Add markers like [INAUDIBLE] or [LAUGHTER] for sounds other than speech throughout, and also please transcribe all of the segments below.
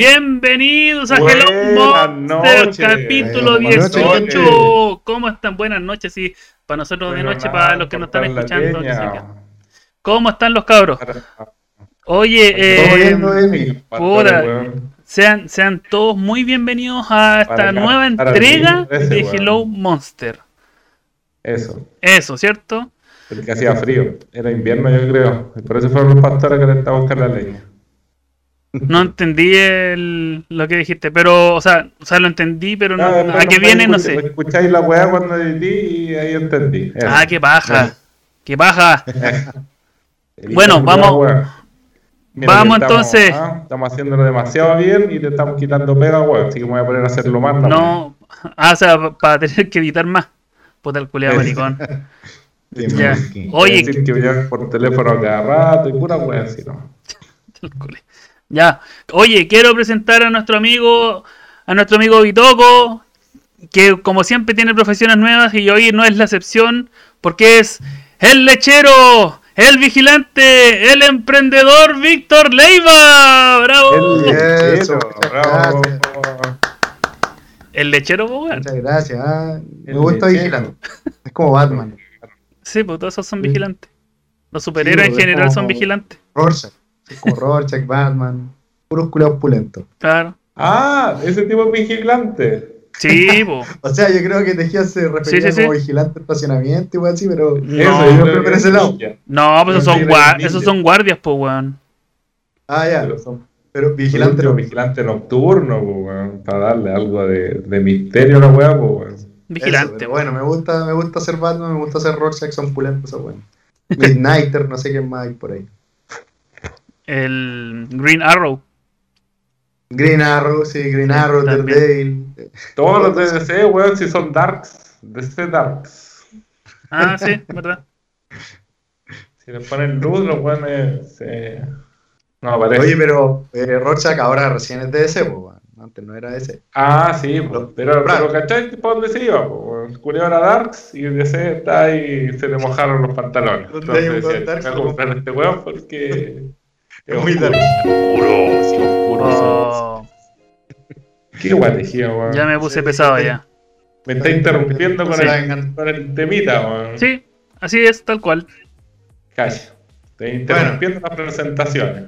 Bienvenidos a Buenas Hello Monster, noches. capítulo Buenas 18. noches. ¿Cómo están? Buenas noches, sí. Para nosotros de noche, para los que nos están escuchando. ¿Cómo están los cabros? Oye, eh, bien, sean, sean todos muy bienvenidos a esta Para nueva entrega ese, de weón. Hello Monster. Eso, Eso, ¿cierto? porque hacía frío. Era invierno, yo creo. Y por eso fueron los pastores que le estaban buscar la leña. No [LAUGHS] entendí el- lo que dijiste, pero, o sea, o sea, lo entendí, pero no, Ah, a después qué viene, no sé. Escucháis la weá cuando edití y ahí entendí. Eso. Ah, qué baja. Qué baja. [LAUGHS] El bueno, vamos-. Mira vamos estamos, entonces. ah, Estamos haciéndolo demasiado bien y te estamos quitando pega, weón. Así que me voy a poner a hacerlo más. también. No, ah, o sea, para tener que editar más. Puta el culiado maricón. [LAUGHS] Ya. Oye, Decir que voy a por teléfono a cada rato y pura weá, así, ¿no? Ya. Oye, quiero presentar a nuestro amigo, a nuestro amigo Bitoco, que como siempre tiene profesiones nuevas y hoy no es la excepción, porque es el lechero, el vigilante, el emprendedor Víctor Leiva. ¡Bravo! El lechero, muchas bravo. El lechero, weón. Muchas gracias. ah. Me gusta vigilante. Es como Batman. Sí, pues todos esos son vigilantes. Los superhéroes Sí, en pues, general como- son vigilantes. Rorschach. Como Rorschach, Batman. Puros culeados pulentos. Claro. Ah, ese tipo es vigilante. Sí. [LAUGHS] O sea, yo creo que Tejía se refería Sí, sí, como sí. vigilante de estacionamiento, igual así, pero. No, Eso, yo creo que ese lado. No, pues esos son, esos son guardias, po, weón. Ah, ya. Pero son Pero vigilante no. vigilante nocturno, po, weón, para darle algo de, de misterio a la weá, po, weón. Vigilante, Eso, pero weón. bueno, me gusta, me gusta ser Batman, me gusta ser Rorschach, son pulentos, eso bueno. Midnighter, no sé quién más hay por ahí. El Green Arrow. Green Arrow, sí, Green Arrow, También. Daredevil. Todos los de DC, weón, si son darks, DC darks. Ah, sí, verdad. Si le ponen luz, los weones se... No aparece. Oye, pero eh, Rorschach ahora recién es de pues, bueno. antes no era ese. Ah, sí, pero, Claro. pero ¿cachai? ¿Por dónde se iba? culiao era darks y DC está ahí y se le mojaron los pantalones. ¿Dónde hay un Entonces decía, darks? voy a comprar este weón porque... Es muy oscuro. sí, oscuro. Oh, Qué guatejía, weón. ya me puse Sí, pesado sí. ya. Me está interrumpiendo con Sí. el, con el temita, weón. Sí, así es, tal cual. Calla. Estoy interrumpiendo las presentaciones.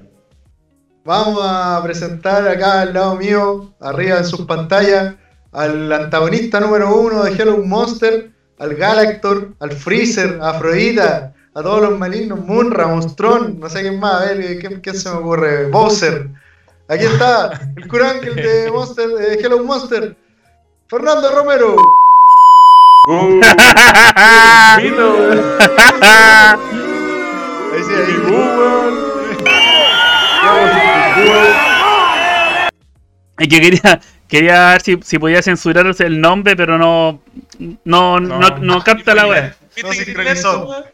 Vamos a presentar acá al lado mío, arriba en sus pantallas, al antagonista número uno de Hello Monster, al Galactor, al Freezer, a Afrodita, a todos los malignos, Munra, Monstrón, no sé quién más, a ver, ¿quién, quién se me ocurre? Bowser. Aquí está, el Curángel de Monster, de Hello Monster, Fernando Romero. ¡Uh! Weón. Ahí sí, ahí. ¡Uh! Y que quería, quería ver si, si podía censurarse el nombre, pero no, no, no, no, capta la. ¿Viste No sincronizó.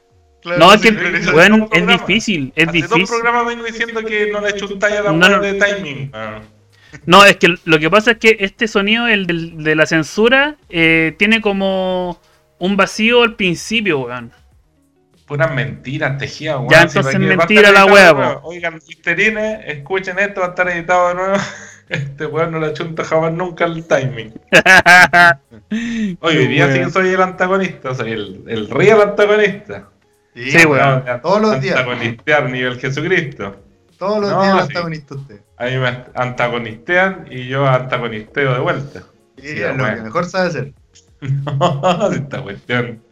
Claro, No, es que, sí, dos es difícil, es Hace dos difícil. programas vengo diciendo que no le chuntáis a la No, no. de timing. weón. No, es que lo que pasa es que este sonido, el del- de la censura, eh, tiene como un vacío al principio, weón. Puras mentiras, tejidas, weón. Ya, Si entonces a mentira la weá. Oigan, listerines, escuchen esto, va a estar editado de nuevo. [LAUGHS] Este weón no le chunta jamás nunca el timing. [LAUGHS] Oye, hoy día sí que soy el antagonista, soy el, el real antagonista. Sí, weón. No, Todos los días. Antagonistear nivel Jesucristo. Todos los No, días sí. antagonista usted. A mí me antagonistean y yo antagonisteo de vuelta. Y Sí, es lo bueno. que mejor sabe hacer. [LAUGHS] No, esta cuestión.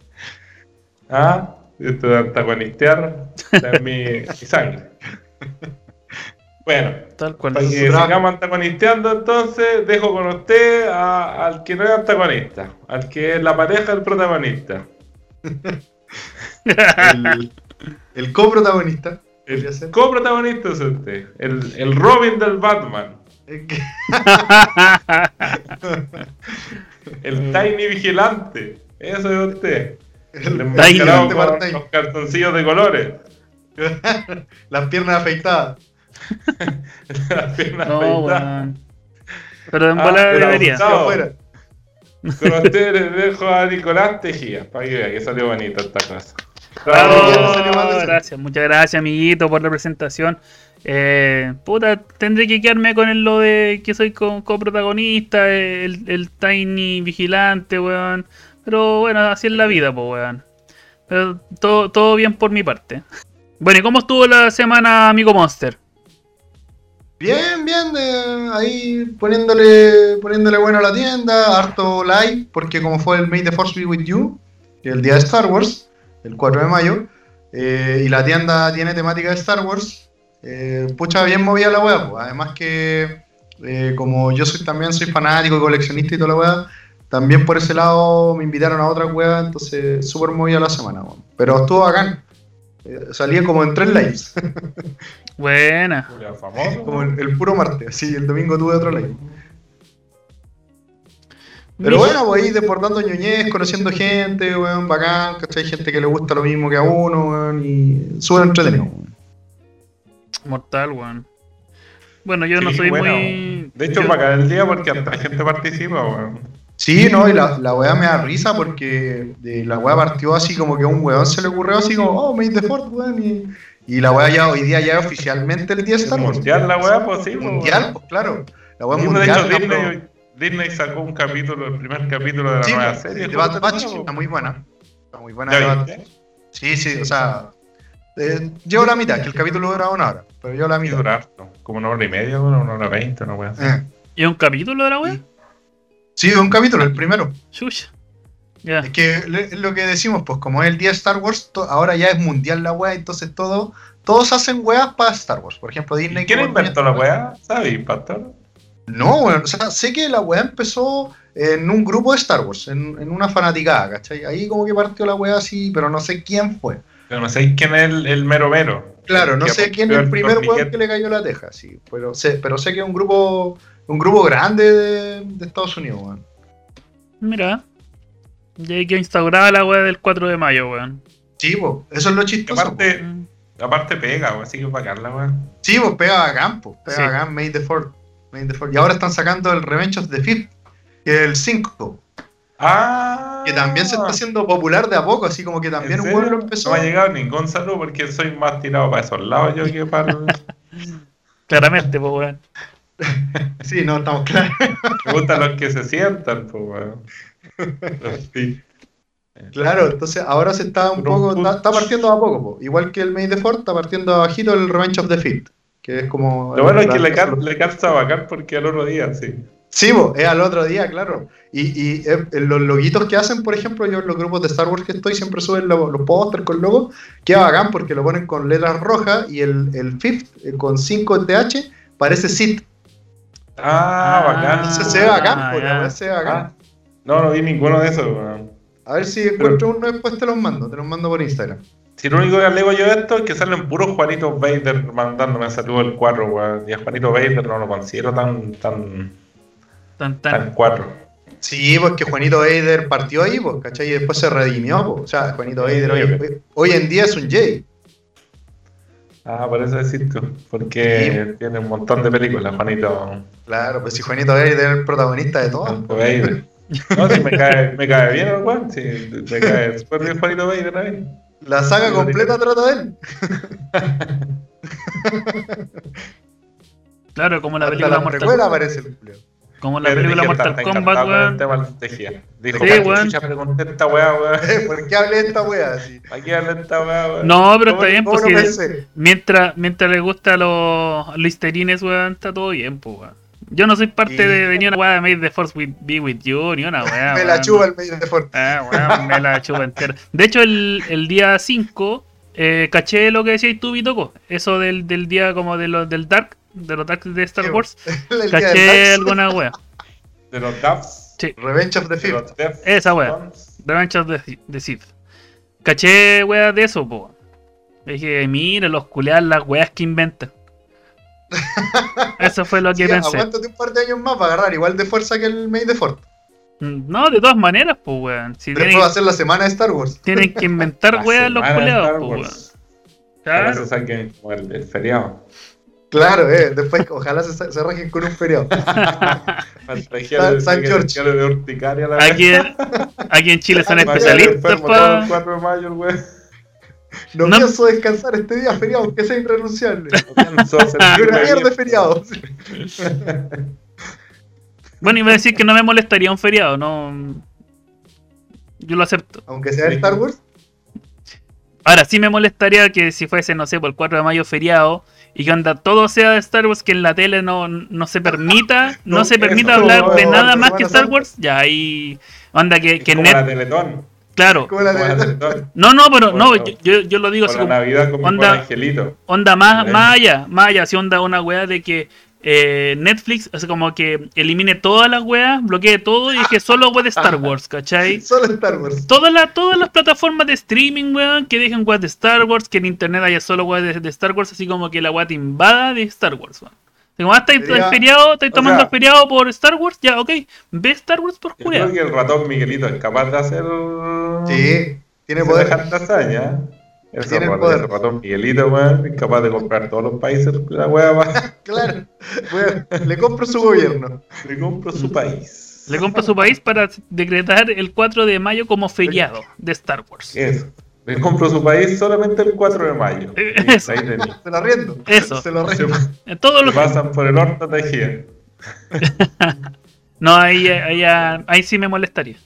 Ah, esto de antagonistear está en mi, [LAUGHS] mi sangre. Bueno, Tal cual. para que sigamos antagonisteando, entonces dejo con usted a- al que no es antagonista, al que es la pareja del protagonista. [LAUGHS] El, el coprotagonista. El coprotagonista es usted, el, el Robin del Batman, [LAUGHS] El Tiny Vigilante, eso es usted. el- El vigilante con los cartoncillos de colores. [LAUGHS] Las piernas afeitadas. [LAUGHS] Las piernas No, afeitadas. weón. Pero en Ah, bola pero debería. Con ustedes les dejo a Nicolás Tejía, para que vea que salió bonito esta cosa. Bravo, gracias, muchas gracias, amiguito, por la presentación. Eh, puta, tendré que quedarme con el, lo de que soy co- coprotagonista, el, el Tiny Vigilante, weón. Pero bueno, así es la vida, pues, weón. Pero todo, todo bien por mi parte. Bueno, ¿y cómo estuvo la semana, amigo Monster? Bien, bien, eh, ahí poniéndole, poniéndole bueno a la tienda, harto live, porque como fue el May the Force Be With You, el día de Star Wars, el 4 de mayo, eh, y la tienda tiene temática de Star Wars, eh, pucha, bien movida la web, además que eh, como yo soy también soy fanático y coleccionista y toda la web, también por ese lado me invitaron a otra web, entonces súper movida la semana, pero estuvo bacán, Eh, salía como en tres lives. [LAUGHS] Buena. Como el, el puro martes, así el domingo tuve otro live. Pero bueno, pues ahí desbordando ñoñez, conociendo gente, weón, bacán, ¿cachai? Gente que le gusta lo mismo que a uno, weón, y súper entretenido. weón. Mortal, weón. Bueno, yo no soy bueno. muy. De hecho, yo- para cada el día porque hasta la gente participa, weón. Sí, no, y la, la weá me da risa porque de, la weá partió así como que a un weón se le ocurrió así como, oh, Made the Fort, weón, y, y la weá ya hoy día ya oficialmente el día Wars. Mundial la weá, pues sí, pues, Mundial, pues claro. La weá pues, de mundial. Disney, sacó un capítulo, el primer capítulo de la Sí, nueva serie. de Bad está muy buena. Está muy buena. ¿Ya Bad. Sí, sí, o sea, eh, llevo la mitad, que el capítulo dura una hora, pero yo la mitad. dura harto. Como una hora y media, una hora veinte, una weá así. Eh, ¿Y un capítulo de la wea? Sí, un capítulo, el primero. Chucha. Ya. Es que es lo que decimos, pues como es el día de Star Wars, ahora ya es mundial la weá, entonces todo, todos hacen weas para Star Wars. Por ejemplo, Disney. ¿Y quién inventó la weá? ¿Sabes, Pastor? No, weón, o sea, sé que la weá empezó en un grupo de Star Wars, en, en una fanaticada, ¿cachai? Ahí como que partió la weá así, pero no sé quién fue. Pero no sé quién es el, el mero mero. Claro, no sé quién es el primer weón que le cayó la teja, sí, pero sé, pero sé que es un grupo, un grupo grande de, de Estados Unidos, weón. Mira. Ya hay que instaurar la wea del 4 de mayo, weón. Sí, po, eso es lo chistoso. aparte, Mm. aparte pega, weón, así que bacán la weá. Sí, pues pega bacán, pues, pega Sí. the Fort. Made the Fort. Y ahora están sacando el Revenge of the Fifth, que es el 5, Ah. que también se está haciendo popular de a poco, así como que también ¿En un weón serio? lo empezó. No me ha llegado ningún saludo porque soy más tirado para esos lados yo que para el... [LAUGHS] Claramente, pues, weón. [LAUGHS] Sí, no, estamos claros. Me gustan los que se sientan, pues, weón. Sí. Claro, entonces ahora se está un Pero poco, está, está partiendo de a poco, po. igual que el Made the Fort, está partiendo abajito el Revenge of the Fifth, que es como... Lo bueno es que le, cal- le calza bacán porque al otro día, sí. Sí, po, es al otro día, claro. Y, y eh, los loguitos que hacen, por ejemplo, yo en los grupos de Star Wars que estoy siempre suben lo- los pósters con logos, queda bacán porque lo ponen con letras rojas y el, el fifth eh, con 5 TH parece Sith. Ah, bacán. Entonces se ve bacán, Ah, weá se ve bacán. Ah, no, no vi ninguno de esos. A ver si encuentro uno después te los mando, te los mando por Instagram. Si lo único que alego yo de esto es que salen puros Juanitos Vader mandándome saludos el 4, weón. Y a Juanito Vader no lo considero tan, tan, Tan, tan tan. 4. Sí, pues que Juanito Vader partió ahí, pues, ¿cachai? Y después se redimió, pues. O sea, Juanito Vader hoy, hoy- hoy en día es un Jay. Ah, por eso decís tú. Porque tiene un montón de películas, Juanito, Claro, pues si Juanito Vader es el protagonista de todo. Juanito Vader. No, si me cae, me cae bien el weón, si me cae súper bien Juanito Vader ahí. La saga completa trata de él. [LAUGHS] Claro, como la Hasta película la Mortal aparece el culiao. Como la película Mortal Kombat, weón. Dijo, Sí, ¿para qué weón. chucha pregunté esta weá, weón? [LAUGHS] ¿Por qué hablé de esta wea así? ¿Para qué habla esta weá, weón? No, pero ¿Cómo- está bien, pues no mientras, mientras le gusta a los listerines, weón, está todo bien, pues, weón. Yo no soy parte Y- de, de ni una weá de Made the Force with, Be With You, ni una weá. [LAUGHS] Me la chupa el medio de Forte. Ah, weón, me la chupa entera. De hecho, el, el día 5, eh, caché lo que decías tú, Vitoco. Eso del, del día como de lo, del Dark, de los Dark de Star Wars. [LAUGHS] Caché alguna weá. De los Duffs. Sí, Revenge of the Death Esa weá. Revenge of the, the Sith. Caché weá de eso, po. Dije, mira, los culear las weas que inventan. Eso fue lo que Sí, pensé. aguántate un par de años más para agarrar igual de fuerza que el Made de Fort. Mm, No, de todas maneras, pues, weón. Si Después tienen, va a ser la semana de Star Wars. tienen que inventar weas los culeados, pues, weón. Wars. Ojalá Claro. se saquen como el, el feriado. Claro, eh. Después, ojalá se, se rajen con un feriado. [LAUGHS] San, San George. de urticaria la Aquí, aquí en Chile son especialistas enfermo todo el para 4 de mayo, weón. No, No. pienso descansar este día feriado, aunque sea irrenunciable. Y [LAUGHS] una mierda de feriado. [LAUGHS] Bueno, iba a decir que no me molestaría un feriado, no. Yo lo acepto. Aunque sea Star Wars. Ahora sí me molestaría que si fuese, no sé, por el 4 de mayo feriado y que onda todo sea de Star Wars, que en la tele no, no se permita, no, No, se permita eso, hablar de no, nada no, más que Star. Wars, ya ahí. Onda que, Es que como net. la Teletón. Claro. Como la Como de... No, no, pero no, Bueno, yo, yo, yo lo digo así la como. Navidad con mi onda- angelito. Onda más, más allá, más allá, si onda una weá de que eh, Netflix, así como que elimine todas las weas, bloquee todo y que solo wea de Star [LAUGHS] Wars, ¿cachai? Solo Star Wars. Todas las, todas las plataformas de streaming, weón, que dejen weas de Star Wars, que en internet haya solo weas de, de Star Wars, así como que la wea te invada de Star Wars, weón. Como, ah, estáis Sería- feriado, o tomando sea- el feriado por Star Wars, ya, ok, ve Star Wars por Yo cuidado. creo que el ratón Miguelito es capaz de hacer. Sí, tiene de poder. dejar hazaña. Ese Tiene ratón, poder. ese ratón Miguelito, weón, es capaz de comprar todos los países la weá. [LAUGHS] Claro. Bueno, le compro su gobierno. Le compro su país. Le compra su país para decretar el 4 de mayo como feriado de Star Wars. Eso. Le compro su país solamente el 4 de mayo. [LAUGHS] Eso. ahí. Se lo arriendo. Eso. Se lo. [LAUGHS] En todos los pasan por el horno tejida. [LAUGHS] No, ahí, ahí, ahí sí me molestaría.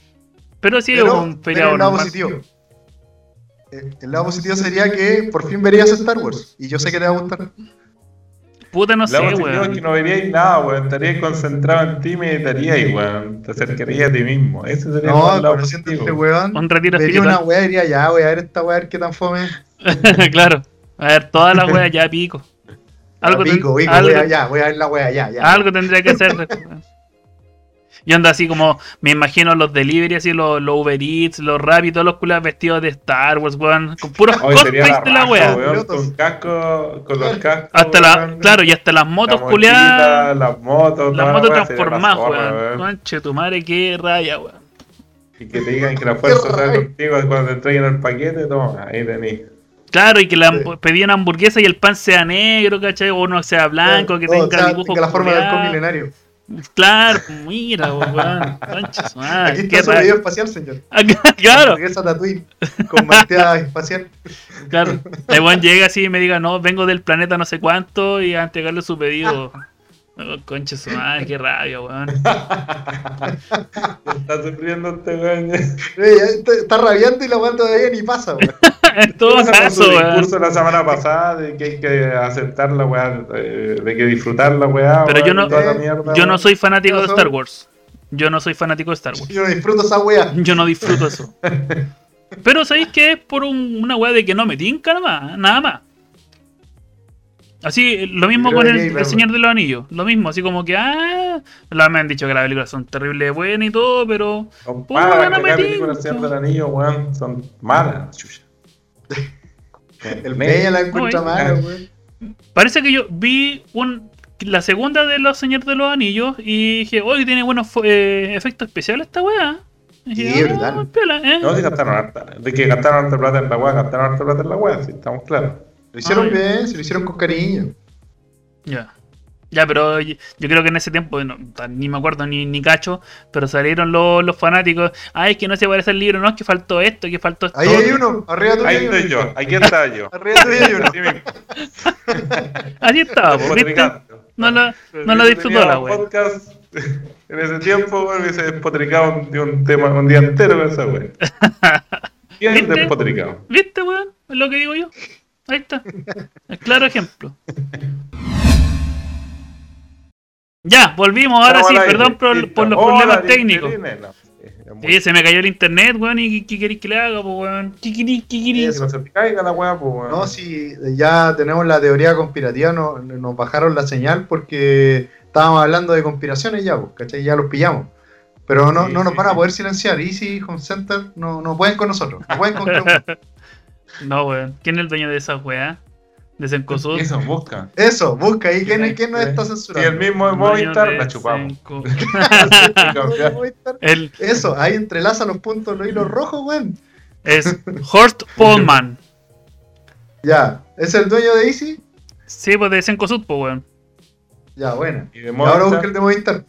Pero sí Pero, un feriado el lado positivo. Eh, El lado positivo sería que por fin verías Star Wars. Y yo sé que te va a gustar. Puta, no sé, La es weón. que no veríais nada, weón. Estaríais concentrado en ti y meditaríais, weón. Te acercarías a ti mismo. Ese sería No, el lado este weón. Un retiro Vería una weá y diría, ya, voy a ver esta weá, a ver qué tan fome. [LAUGHS] claro. A ver, todas las weas [LAUGHS] ya pico. Algo, pico, pico, algo- voy a- ya, voy a ver la weá, ya, ya. algo tendría que hacer. Y anda así como, me imagino los delivery, así los, los Uber Eats, los Rappi, todos los culas vestidos de Star Wars, weón. Con puros cosplays de la wea. weón. Con casco, con los cascos. Hasta la, weón, claro, y hasta las motos la culiadas. Las motos, Las transformadas, zorra, weón. Conche tu madre, qué raya, weón. Y que te digan que la fuerza raro. contigo cuando te entreguen el paquete, toma, ahí tenés. Claro, y que la Sí. pedían hamburguesa y el pan sea negro, ¿cachai? O no sea blanco, que tenga o sea, dibujo. tenga la forma del milenario. Claro, mira, weón. Su madre, Aquí está su video espacial, señor. [LAUGHS] claro, Regresa Tatooine con malteada [LAUGHS] espacial. claro. Weón llega así y me diga, no, vengo del planeta no sé cuánto y a entregarle su pedido. Oh, conche su madre, qué rabia, weón. [LAUGHS] Está sufriendo este weón. Eh, ya Está, está rabiando y la weá todavía ni pasa, weón. En todo caso, su weón. discurso la semana pasada de que hay que aceptar la weá, eh, de que disfrutar la weá. Pero yo weón, no, y toda la mierda, yo no weón. soy fanático de. Star Wars. Yo no soy fanático de Star Wars. Yo no disfruto esa weá. Yo no disfruto eso. [LAUGHS] Pero sabéis que es por un- una weá de que no me tinca nada más, nada más. Así, lo mismo con el, el. Señor de los Anillos. Lo mismo, así como que, ah, la- me han dicho que las películas son terribles buenas y todo, pero Son Puta, malas, no que me cada película tinca. Señor del Anillo, weón, son malas, chucha. El Peña la encuentra mala, weón. parece que yo vi un, la segunda de los Señores de los Anillos y dije, oye, tiene buenos eh, efectos especiales esta weá. Sí, "Ah, brutal. piola, ¿eh?". No, si gastaron harta. De que gastaron harta plata en la weá, gastaron harta plata en la weá, sí, estamos claros. Lo hicieron bien, se lo hicieron con cariño. Ya. Ya, pero yo creo que en ese tiempo, no, ni me acuerdo ni, ni cacho, pero salieron los, los fanáticos. Ay, es que no se parece el libro, no, es que faltó esto, que faltó esto. Ahí hay uno, arriba tuyo Ahí uno. estoy yo, aquí está yo. Arriba tuyo [LAUGHS] hay uno. Así estaba, po, ¿viste? No la, no Si disfrutó la wea. podcast en ese tiempo, weón, hubiese despotricado un, de un tema un día entero con esa wea. [LAUGHS] Bien despotricado. ¿Viste, weón? Es lo que digo yo. Ahí está. El claro ejemplo. Ya, volvimos. Ahora Estamos sí, perdón por, los Hola, problemas técnicos. No, sí, muy- Sí, se me cayó el internet, weón, y ¿qué queréis que le haga, pues, weón? Kikiri, kikiri. Que no se te caiga la weá, pues, weón. No, si ya tenemos la teoría conspirativa, no, nos bajaron la señal porque estábamos hablando de conspiraciones ya, pues, ¿cachai? Ya los pillamos. Pero no, Sí, no nos sí, van a sí. poder silenciar. Easy Home Center no, no pueden con nosotros. No pueden con. [LAUGHS] No, weón. ¿Quién es el dueño de esa weá? De Sencosud. Eso, busca. Eso, busca ahí. ¿Quién, es- quién nos está Si censurando? el mismo de Movistar, de la chupamos. [LAUGHS] [LAUGHS] El, Eso, ahí entrelaza los puntos, los hilos rojos, weón. es Horst Polman. Ya, ¿es el dueño de Easy? Sí, pues de Sencosud, pues, weón. Ya, bueno. Y de Y ahora busca Movistar, el de Movistar.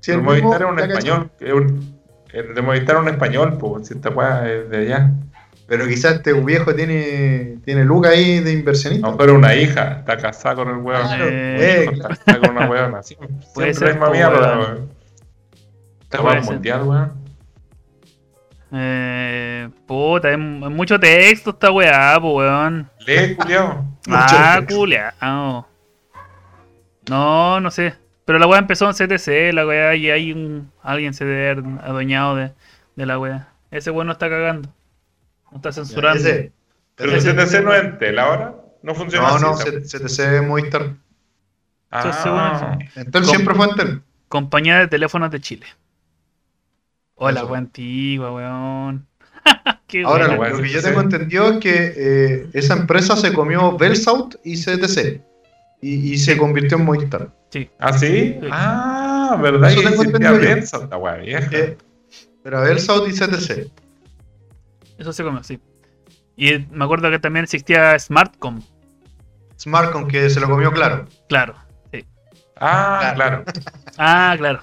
Si el el mismo, Movistar es un español. es un- el de Movistar es un español, pues, si esta weá es de allá. Pero quizás este viejo tiene, tiene Luca ahí de inversionista. No, pero una hija, está casada con el weón. Claro, Eh, eh, Está casada con una weona. [LAUGHS] Siempre, siempre ser, misma po, mierda, weón. ser. mundial, weón. Eh, puta, es, es mucho texto esta weá, po, weón. Lee, culiao. [LAUGHS] Ah, culiao. No, no sé. Pero la weá empezó en CTC, la weá, y hay un. Alguien se debe haber adueñado de, de la weá. Ese weón no está cagando. No está censurando. Ese. Pero ese- CTC no es Entel ahora. No funciona No, así. no, CTC Movistar. Entonces, Ah, Entel siempre fue Entel. Compañía de teléfonos de Chile. Hola, weá antigua, weón. [LAUGHS] Qué Ahora, buena, bueno, lo que yo sí. tengo entendido es que eh, esa empresa se comió Bellsouth y CTC. Y, y se convirtió en Movistar. ¿Ah, sí? Sí. Ah, ¿verdad? Eso tengo entendido vieja. Eh, pero Bellsouth y CTC. Eso se comió, sí. Y me acuerdo que también existía Smartcom. Smartcom que se lo comió claro. Claro. Ah, claro. Ah, claro.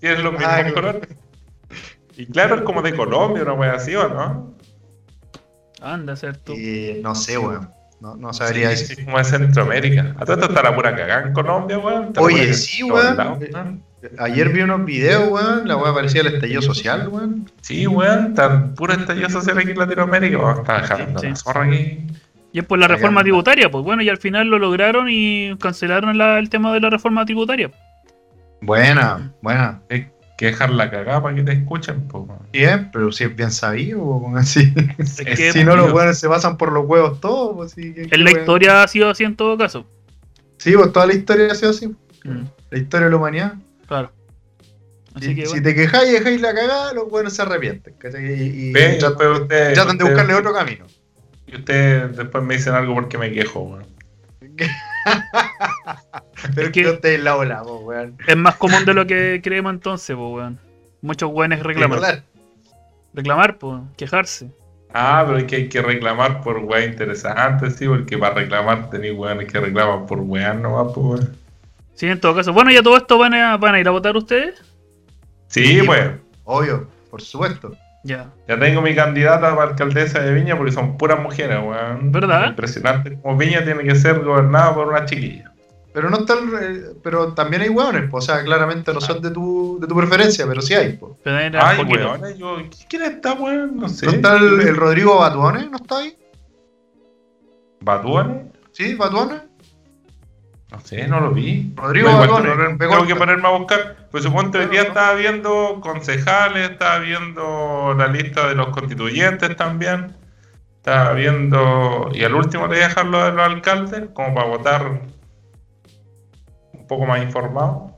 Tienen los mismos Ah, colores. Y claro, es como de Colombia, una wea así, ¿o no? Anda a ser tú. Y no sé, weón. No, no sabría Sí, decir. sí, como de Centroamérica. A todo esto está la pura cagada en Colombia, weón. Oye, sí, weón. Weón. Ayer vi unos videos, weón. La weá parecía el estallido social, weón. Sí, weón, tan pura estallido social aquí en Latinoamérica. Vamos a estar dejando Sí, la sí. zorra aquí. Y es por la reforma tributaria, pues bueno, y al final lo lograron y cancelaron la- el tema de la reforma tributaria. Buena, buena. Hay que dejar la cagada para que te escuchen, weón. Bien, pero si es bien sabido, weón, así. Es [LAUGHS] Es que si no, los weones se pasan por los huevos todos. Pues, sí, en la weón. historia ha sido así en todo caso. Sí, pues toda la historia ha sido así. Mm, La historia de la humanidad. Claro. Así Si, que si bueno. te quejáis y dejáis la cagada, los buenos se arrepienten. ¿cachai? Y, y Ven, tratan, usted- tratan de usted- buscarle otro camino. Y ustedes después me dicen algo porque me quejo, weón. [LAUGHS] Pero es que- la ola, weón. Es más común de lo que creemos entonces, weón. Muchos weones reclaman. Recordar. Reclamar, pues, quejarse. Ah, pero es que hay que reclamar por weá interesante, sí, porque para reclamar tenéis weones que reclaman por weá nomás, pues weón. Sí, en todo caso. Bueno, ya todo esto van a, van a ir a votar ustedes. Sí, Sí, pues. Obvio, por supuesto. Ya. Ya tengo mi candidata para alcaldesa de Viña porque son puras mujeres, weón. ¿Verdad? Impresionante. Como Viña tiene que ser gobernada por una chiquilla. Pero no están, eh, pero también hay hueones, pues, o sea, claramente no son de tu, de tu preferencia, pero sí hay, pues. Pero era Ay, weón, yo, ¿quién está, weón? No sé. ¿No está el, el Rodrigo Batuones? ¿No está ahí? ¿Batuones? ¿Sí? ¿Batuones? No sé, no lo vi. Rodrigo Igual tengo, que- ponerme a buscar. Pues suponte hoy día estaba viendo concejales, estaba viendo la lista de los constituyentes también. Estaba viendo. Y al último le voy a dejar lo de los alcaldes, como para votar un poco más informado.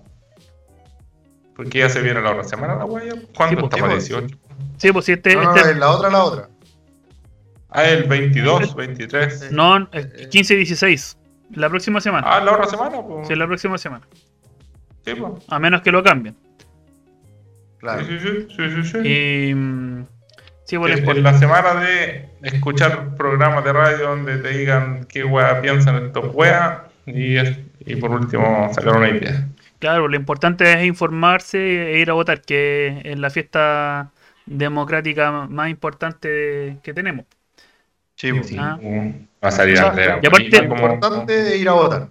Porque ya se viene la otra semana la guaya. ¿Cuándo Sí, está pues, para sí, 18? Sí, pues si este. No, no, este- es la otra, la otra. Ah, el 22, 23. no, el 15 y 16. La próxima semana. Ah, la otra semana, pues. Sí, la próxima semana. Sí, pues. A menos que lo cambien. Claro. Sí, sí, sí, sí, sí. Y. Sí, bueno, en la semana de escuchar programas de radio donde te digan qué wea piensan estos weas y, y por último sacar una idea. claro, lo importante es informarse e ir a votar, que es la fiesta democrática más importante que tenemos. Sí, pues. Sí, Ah. mm, Va a salir O sea, a ver y aparte- Lo importante es ir a votar.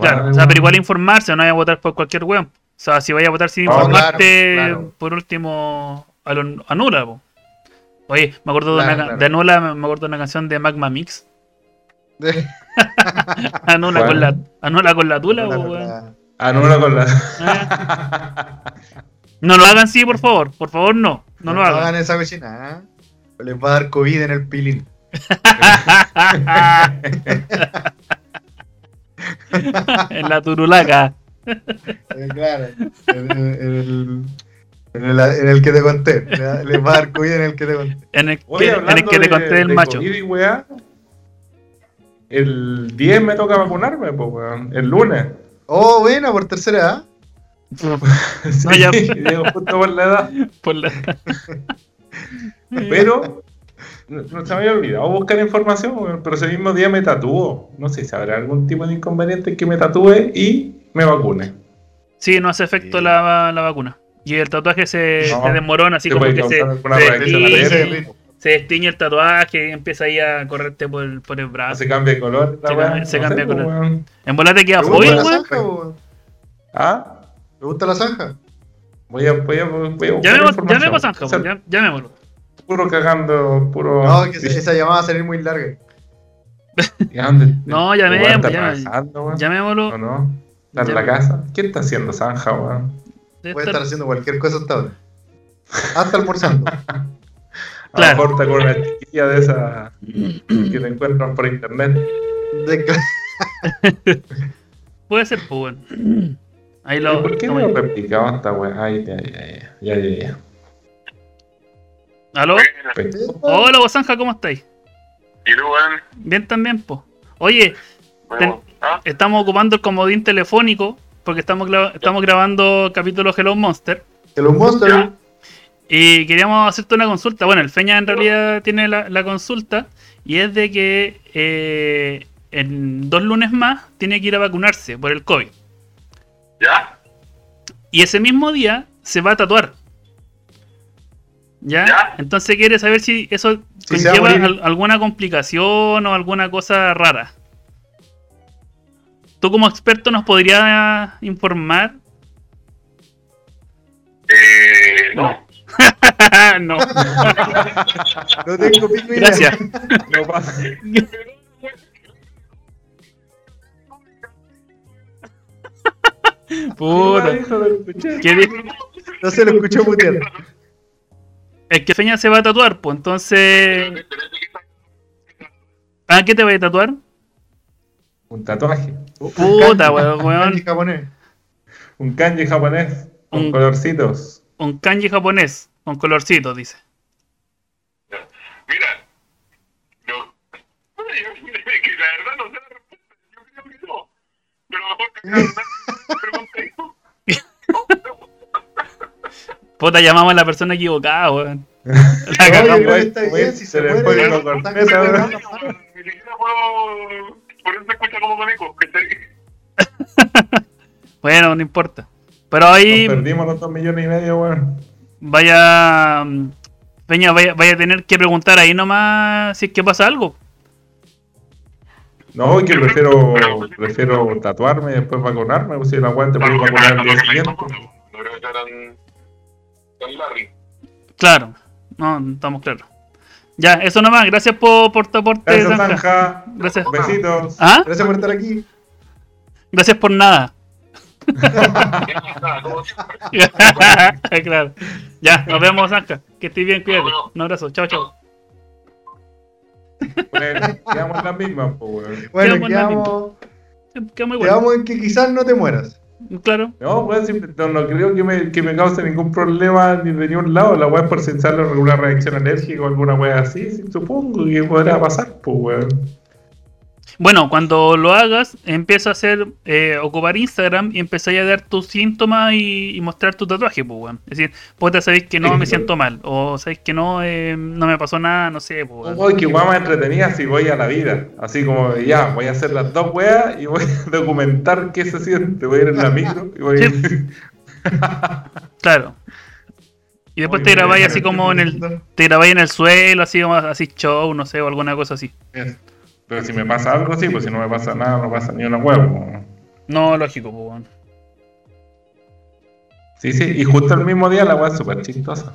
Claro, o sea, pero igual informarse, no vaya a votar por cualquier weón. O sea, si vaya a votar sin No, informarte, claro, claro. por último, a lo- anula. po. Oye, me acuerdo de, una, de anula, me acuerdo de una canción de Magma Mix. [LAUGHS] [LAUGHS] Anula con la, anula con la tula, po, Con weón. la- Anula con la. Eh. [LAUGHS] No lo hagan, sí, por favor. Por favor, no. No lo hagan. esa cocina. ¿ah? O Les va a dar COVID en el pilín. [LAUGHS] en la turulaca. Eh, claro. En, en- en el, en, el, el que te conté. A dar COVID en el que te conté. En el Oye, que, en el que te de- conté del de macho. COVID y wea, el 10 me toca vacunarme, pues, weón. El lunes. Oh, buena, por tercera edad. No, ya. [LAUGHS] Sí, llego justo por la edad. Por la- Pero no, no se me había olvidado buscar información, weón, pero ese mismo día me tatuó. No sé si habrá algún tipo de inconveniente en que me tatúe y me vacune. Sí, no hace efecto Sí. la, la vacuna. Y el tatuaje se, No. se desmorona, así como que se, se destiñe el tatuaje y empieza ahí a correrte por el, por el brazo. se cambia de color. Se cambia- se no cambia sé, de pues, color. weón. En bola te queda ¿Te gusta foil, la weón. ¿Ah? ¿Te gusta la zanja? Voy a, voy a, voy a buscar Llamemos, llamemos a Zanja, O sea, llam- llamémoslo. Puro cagando, puro. No, que esa llamada va a salir muy larga. [LAUGHS] ¿Y dónde- No, trabajando, weón? Llamémoslo. ¿O no? ¿Está en la casa? ¿Qué está haciendo Zanja, weón? Puede estar- estar haciendo cualquier cosa hasta ahora. Hasta almorzando. [LAUGHS] [LAUGHS] Claro. está con una chiquilla de esas que te encuentran por internet. De- Puede ser, pues, weón. Ahí ¿Y lo. ¿Por qué no replicado esta weá? Ay, ya, ya, ya, ya, ya, ya. ¿Aló? Hola, vos, Zanja, ¿cómo estáis? ¿Y tú, weón? Bien también, pues. Oye, Bueno, ¿ah? estamos ocupando el comodín telefónico porque estamos, gra- estamos grabando capítulo Hello Monster Que los monsters. Ya. y queríamos hacerte una consulta. Bueno, el Feña en realidad tiene la, la consulta y es de que eh, en dos lunes más tiene que ir a vacunarse por el COVID. ¿Ya? Y ese mismo día se va a tatuar. ¿Ya? Ya. Entonces quiere saber si eso Si conlleva al- alguna complicación o alguna cosa rara. ¿Tú como experto nos podrías informar? Eh, no. [LAUGHS] no. [LAUGHS] No tengo pico idea. Gracias. No pasa. Escuché. ¿Qué di- No se lo escuchó putear. Es que Feña se va a tatuar, pues entonces. ¿A qué te vas a tatuar? Un tatuaje. Puta, weón, weón. Kanji japonés. Un kanji japonés. Con Un- colorcitos. Un kanji japonés con colorcitos, dice. Mira. No. Yo, que la verdad no sé la respuesta. Yo creo que no. Pero a lo mejor [LAUGHS] Puta, llamamos a la persona equivocada, weón. La cagamos. pero está bien, si se le fue weón. Ni siquiera puedo. Por eso se escucha como con eco. Bueno, no importa. Pero Nos ahí perdimos los dos millones y medio, weón. vaya. mm, Peña, vaya, vaya a tener que preguntar ahí nomás si es que pasa algo. No, que prefiero, prefiero tatuarme y después vacunarme. Pues si la weá te puedes vacunar al día siguiente. No creo que Larry. Claro, no, estamos claros. Ya, eso nomás. Gracias por, por tu aporte, Gracias, Zanja. Zanja. Gracias. Besitos. ¿Ah? Gracias por estar aquí. Gracias por nada. [LAUGHS] [LAUGHS] Claro. Ya, nos vemos, Zanja. Que estés bien, cuídate. Un abrazo. Chao, chao. Bueno, quedamos en las mismas, pues. Bueno, Quedamos en la quedamos, quedamos en que quizás no te mueras. Claro. No, weón, siempre- no, no creo que me, que me cause ningún problema ni de ningún lado. La weá es por si sale alguna reacción alérgica o alguna weá así. sí, supongo que podrá pasar, pues, weón. Bueno, cuando lo hagas, empieza a hacer, eh, ocupar Instagram y empezáis a dar tus síntomas y, y mostrar tu tatuaje, pues, weón. Es decir, puta, sabéis que no me siento mal, o sabéis que no, eh, no me pasó nada, no sé, pues, weón. Que weá más entretenida si voy a la vida. Así como, ya, voy a hacer las dos weas y voy a [LAUGHS] documentar qué se siente. Voy a ir en la micro y voy a ir. [LAUGHS] Claro. Y después te grabáis bien. así como en el, te grabáis en el suelo, así así show, no sé, o alguna cosa así. Pero si me pasa algo, sí, pues si no me pasa nada, no pasa ni una pues. No, lógico, pues, weón. Sí, sí, y justo el mismo día la weá es súper chistosa.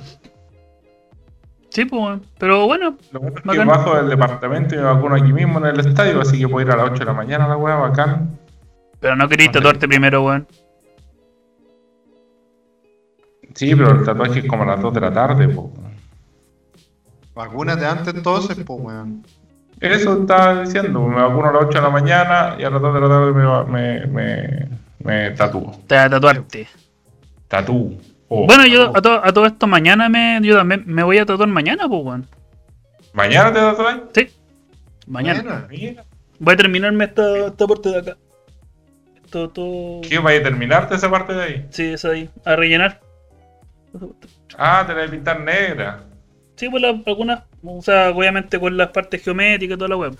Sí, pues, weón. Pero bueno, Lo bueno es que bajo del departamento y me vacuno aquí mismo en el estadio, así que puedo ir a las 8 de la mañana a la weá, bacán. pero no queréis tatuarte primero, weón. Sí, pero el tatuaje es como a las 2 de la tarde, pues. Vacúnate antes entonces, pues, weón. Eso estaba diciendo, me vacuno a las 8 de la mañana y a las 2 de la tarde me, me, me, me tatúo. Te vas a tatuarte. Tatú. Oh. Bueno, yo a, to- a todo esto mañana me, yo también me voy a tatuar mañana, pues, weón. ¿Mañana te tatuáis? Sí. Mañana. Mira. Voy a terminarme esta, esta parte de acá. Esto, todo. ¿Qué? ¿Vaya a terminarte esa parte de ahí? Sí, es ahí. A rellenar. Ah, te la voy a pintar negra. Sí, pues la- algunas. O sea, obviamente con las partes geométricas y toda la web.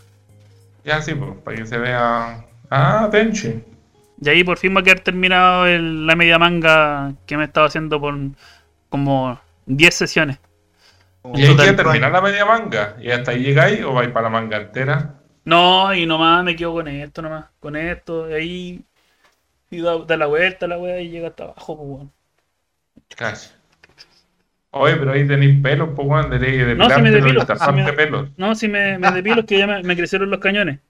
Ya sí, pues, para que se vea. Ah, Tenchi. Y ahí por fin va a quedar terminado el- la media manga que me he estado haciendo por como 10 sesiones. ¿Y ahí terminar la media manga? ¿Y hasta ahí llegáis o vais para la manga entera? No, y nomás me quedo con esto nomás. Con esto, y ahí. Y da, da la vuelta la wea y llega hasta abajo, pues weón. Casi. Oye, pero ahí tenéis pelos, pues, weón. Deberéis de No, si me depilo, si me- pelos. No, si me, me depilo es que ya me, me crecieron los cañones.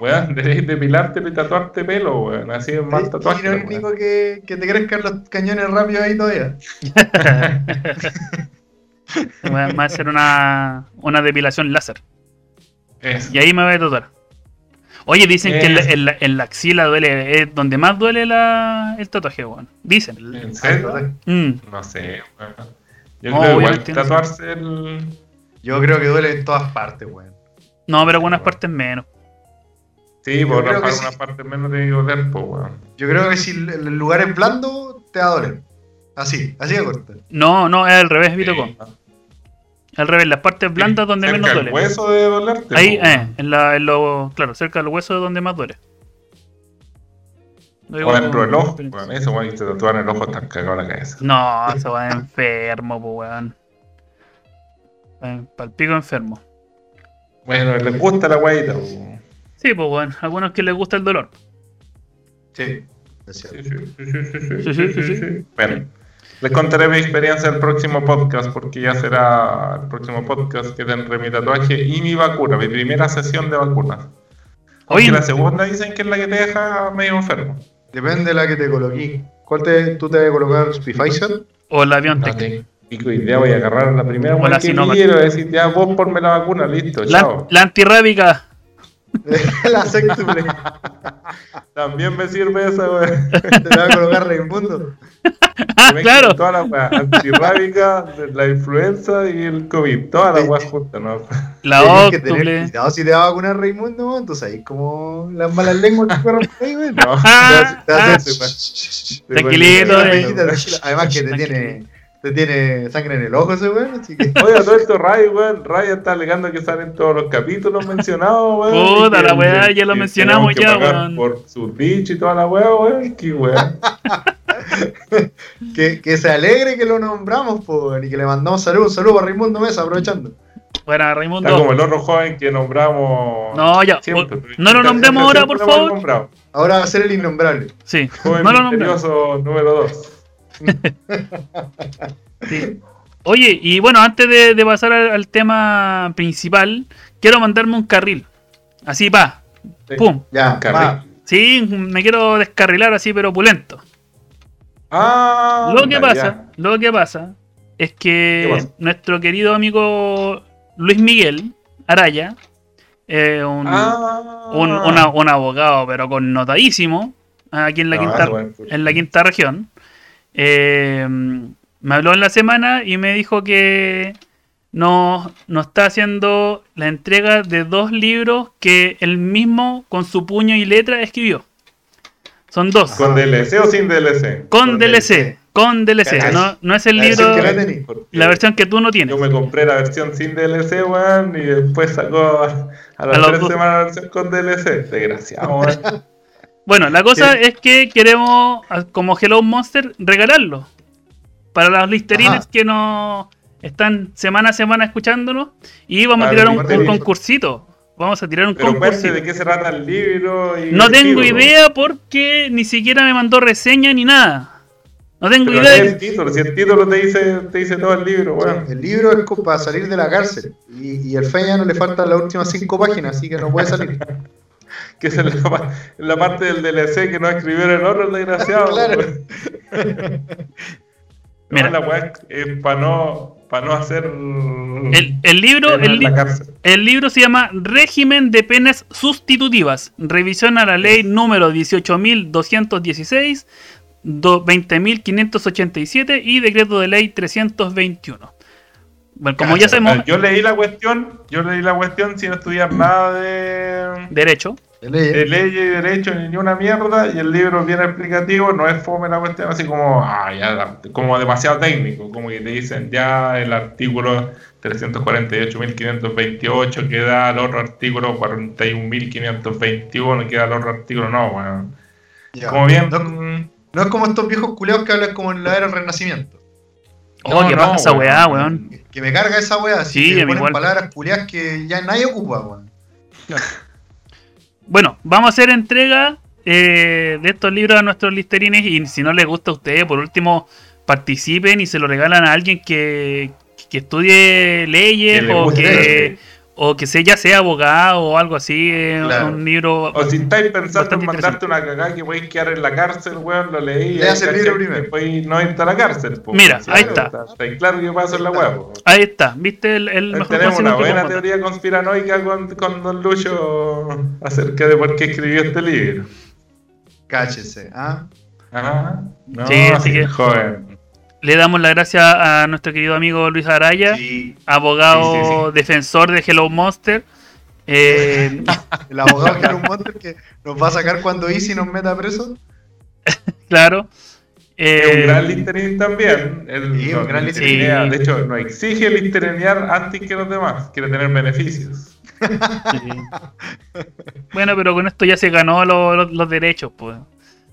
Weón, deberéis depilarte y tatuarte pelo, weón. Así es más Es tatuaje. weón. irónico que, que te crezcan los cañones rápido ahí todavía. [LAUGHS] Va me va a hacer una, una depilación láser. Eso. Y ahí me voy a tatuar. Oye, dicen que en la, Eh. en la- en la axila duele, es donde más duele la, el tatuaje, weón. Dicen. ¿En serio? Mm. No sé, weón. Yo No, creo que igual tatuarse el. Yo creo que duele en todas partes, weón. No, pero algunas bueno. partes menos. Sí, por que una parte menos de doler, pues, weón. Yo creo que si el el lugar es blando, te va a doler. Así, así de corto. No, no, es al revés, Vitoco. Sí. Al revés, las partes blandas donde Cerca menos duele. hueso de dolerte. Ahí, po, eh, en, la, en lo, claro, cerca del hueso es donde más duele. Digo O dentro del ojo, weón. Eso, weón, y te tatúan el ojo tan cagado la cabeza. No, eso va enfermo, pues, weón. Palpico enfermo. Bueno, les gusta la guayita, weón. Sí, pues, weón. Algunos que les gusta el dolor. Sí, es cierto. Sí, sí, sí, sí, sí, Sí, sí, sí, sí. Bueno, les contaré mi experiencia el próximo podcast, porque ya será el próximo podcast que tendré mi tatuaje y mi vacuna, mi primera sesión de vacunas. Oye, la segunda dicen que es la que te deja medio enfermo. Depende de la que te coloquí. ¿Cuál te, tú te vas a colocar? ¿Pfizer? o la No BioNTech. pico idea, voy a agarrar la primera O la que quiero, decir, ya vos ponme la vacuna, listo, la, chao. la antirrábica. [LAUGHS] la sextuple. También me sirve esa, weón. Te la va a colocar Raimundo. [LAUGHS] Ah, claro. Toda la weá, antirrábica, la influenza y el COVID, todas las weas juntas, ¿no? La Tenés que tener óctuple. cuidado si te va a vacunar Raimundo, weón. Entonces ahí como las malas lenguas que por [LAUGHS] ahí, weón. No. Ah, Te ah, hace- te hace- Tranquilito, tranquila. Además que te tiene, te tiene sangre en el ojo ese weón, así que. Oye, todo esto, Ray, weón, Ray está alegando que salen todos los capítulos mencionados, weón. Puta, la weá, ya lo mencionamos ya, weón. Por su dicho y toda la weá, weón, qué weón. [LAUGHS] Que, que se alegre que lo nombramos, weón, y que le mandamos saludos, un saludo para Raimundo Mesa, aprovechando. Bueno, Está como Raimundo. el otro joven que nombramos. No, ya. siempre, no lo nombremos ahora, por favor. Ahora va a ser el innombrable. Sí, [LAUGHS] Joven no lo nombremos. misterioso número 2. [LAUGHS] Sí. Oye, y bueno, antes de, de pasar al, al tema principal, quiero mandarme un carril. Así va. Pum. Ya, Carril. va. Sí, me quiero descarrilar así, pero opulento. Ah, Lo que pasa, lo que pasa es que nuestro querido amigo Luis Miguel Araya, eh, un, Ah. un, una- un abogado, pero connotadísimo, aquí en la, No, quinta, eso, bueno, en la quinta región, eh, me habló en la semana y me dijo que nos, nos está haciendo la entrega de dos libros que él mismo con su puño y letra escribió. Son dos. ¿Con DLC o sin DLC? Con DLC, con DLC, no, no es el La libro, versión la versión que tú no tienes. Yo me compré la versión sin DLC, weón, y después sacó a, a las A tres dos. semanas la versión con DLC. Desgraciado, weón. [LAUGHS] Bueno, la cosa Sí. es que queremos, como Hello Monster, regalarlo. Para los listerines Ajá. que nos están semana a semana escuchándonos. Y vamos a tirar un, concursito. Vamos a tirar un Pero de qué se trata el libro. Y No el tengo título. idea porque ni siquiera me mandó reseña ni nada. No tengo Pero idea. el título, si el título te dice, te dice todo el libro, weón. El libro es para salir de la cárcel. Y, y el Feña no le faltan las últimas cinco páginas, así que no puede salir. [LAUGHS] Que es la, parte del DLC que no escribieron otro, el desgraciado. [LAUGHS] Claro. Mira. [LAUGHS] No, la weá es para no, pa no hacer. El, el libro, el, li- libro se llama Régimen de Penas Sustitutivas. Revisión a la ley número 18.216, do- 20.587 y decreto de ley 321. Bueno, como ya sabemos, Yo leí la cuestión, yo leí la cuestión sin estudiar nada de, derecho. De ley, de ley y derecho ni una mierda y el libro bien explicativo, no es fome la cuestión así como, ah, ya, como demasiado técnico, como que te dicen ya el artículo 348.528 queda al otro artículo 41.521 queda al otro artículo, no, bueno, ya. como bien... No, no es como estos viejos culeados que hablan como en la era del Renacimiento. Oh, No, qué no, paja esa weá, weón. Que me carga esa así Sí, a que ponen igual. palabras culiadas que ya nadie ocupa, weón. Bueno, vamos a hacer entrega eh, de estos libros a nuestros listerines y si no les gusta a ustedes, por último, participen y se lo regalan a alguien que, que estudie leyes Que o que. O que sea, ya sea abogado o algo así, eh, Claro. un libro... O si estáis pensando en mandarte una cagada que podéis quedar en la cárcel, weón, lo leí. Ese ahí, libro primero. Podéis no irte a la cárcel. po. Mira, ahí está. Está claro que pasa en la weá. Ahí está, ¿viste el, el mejor Tenemos una buena teoría conspiranoica con, con Don Lucho acerca de por qué escribió este libro. Cáchese, ¿ah? Ajá. No, Sí, así que- joven. Le damos las gracias a nuestro querido amigo Luis Araya, Sí. abogado Sí, sí, sí. defensor de Hello Monster. Eh, [LAUGHS] El abogado era un monster que nos va a sacar cuando Easy nos meta preso. [LAUGHS] claro. Es Eh, un gran listerín también. Él Sí, no un gran listerín. De hecho, no exige listerenear antes que los demás. Quiere tener beneficios. Sí. Bueno, pero con esto ya se ganó lo- lo- los derechos, pues.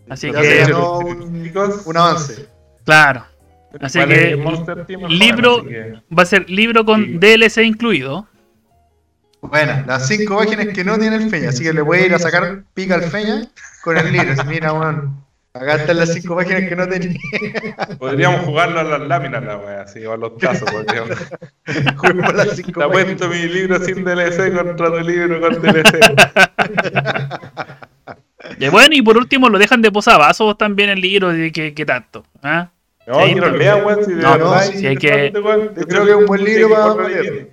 Así Ya que, se De ganó hecho, un- chicos, Un avance. claro, Así que, Monster Team es libro- joven, así que- va a ser libro con Sí. DLC incluido. Bueno, las cinco páginas que no tiene el feña, así que le voy a ir a sacar pica al feña [LAUGHS] con el libro. Mira, weón. Acá están las cinco páginas que no tenía. [LAUGHS] Podríamos jugarlo a las láminas, la wea, así, o a los tazos. podríamos. [LAUGHS] Juguemos las cinco Te apuesto mi libro sin DLC contra tu libro con DLC. Y bueno, y por último lo dejan de posavasos también el libro, de que, que tanto. ¿ah? No, Sí, lo lean, weón, si de No, verdad sí, sí, hay que- interesante, weón. Yo creo que es un buen libro Sí, para- leer.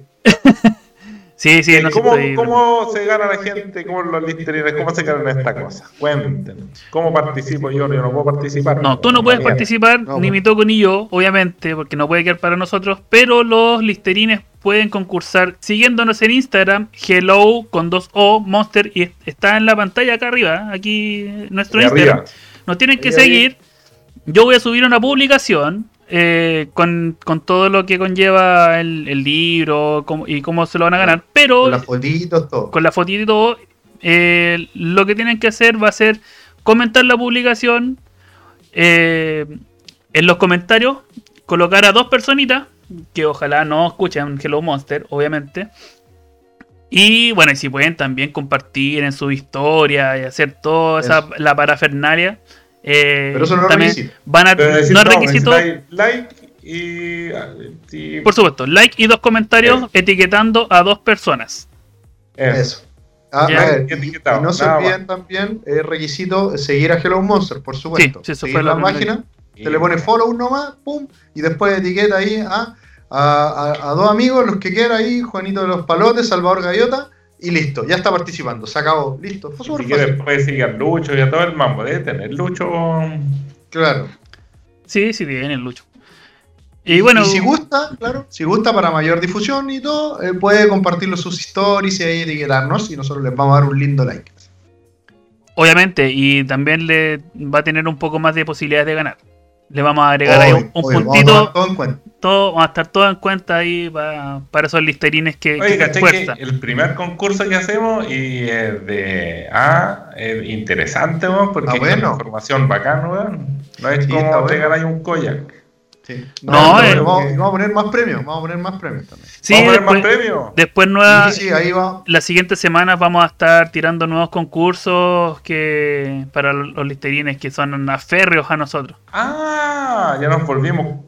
Sí, sí, no sé ¿Cómo, estoy- ¿Cómo se gana la gente? ¿Cómo los listerines? ¿Cómo se ganan esta cosa? Cuéntenos. ¿Cómo participo yo? Yo no puedo participar. No, tú no puedes participar, No, ni bueno. mi toco ni yo, obviamente, porque no puede quedar para nosotros, pero los listerines pueden concursar siguiéndonos en Instagram, hello con dos O, monster, y está en la pantalla acá arriba, aquí nuestro Ahí Instagram. arriba. Nos tienen que seguir. Yo voy a subir una publicación eh, con, con todo lo que conlleva el, el libro cómo- y cómo se lo van a ganar, pero Con las fotitos, todo. con la fotito y todo, eh, lo que tienen que hacer va a ser comentar la publicación, eh, en los comentarios colocar a dos personitas, que ojalá no escuchen Hello Monster, obviamente. Y bueno, y si pueden también compartir en su historia y hacer toda esa, la parafernalia. Eh, Pero eso no es también requisito. van a, Pero decir, no es requisito, like y, y- por supuesto, like y dos comentarios etiquetando a dos personas. Eso. Eso. Ah, a ver, y, etiquetado, y no se nada olviden también, es requisito seguir a Hello Monster, por supuesto. Sí, sí, eso fue lo la página, te le pone follow nomás, pum, y después etiqueta ahí a, a, a- a dos amigos, los que quieran ahí, Juanito de los Palotes, Salvador Gallota, y listo, ya está participando, se acabó, listo, fue súper puedes seguir al Lucho y a todo el mambo. Debe tener Lucho. Claro. Sí, sí, tiene el Lucho. Y bueno, y si gusta, claro, si gusta para mayor difusión y todo, eh, puede compartirlo sus stories y ahí etiquetarnos y nosotros les vamos a dar un lindo like. obviamente, y también le va a tener un poco más de posibilidades de ganar. Le vamos a agregar ahí un, un Obvio, obvio, vamos a puntito, todo en cuenta. todo, vamos a estar todo en cuenta ahí para, para esos listerines que, Oye, que el primer concurso que hacemos y es de. Ah, es interesante, weón, porque Ah, es bueno. información bacán, weón. No es Sí, como bueno. ganáis un koyak. Sí. No, pero eh, vamos, y vamos a poner más premios, vamos a poner más premios también. Sí, ¿Vamos a poner después, más premios? después nueva, Sí, sí, ahí va. las siguientes semanas vamos a estar tirando nuevos concursos que para los listerines que son aférreos a nosotros. Ah, ya nos volvimos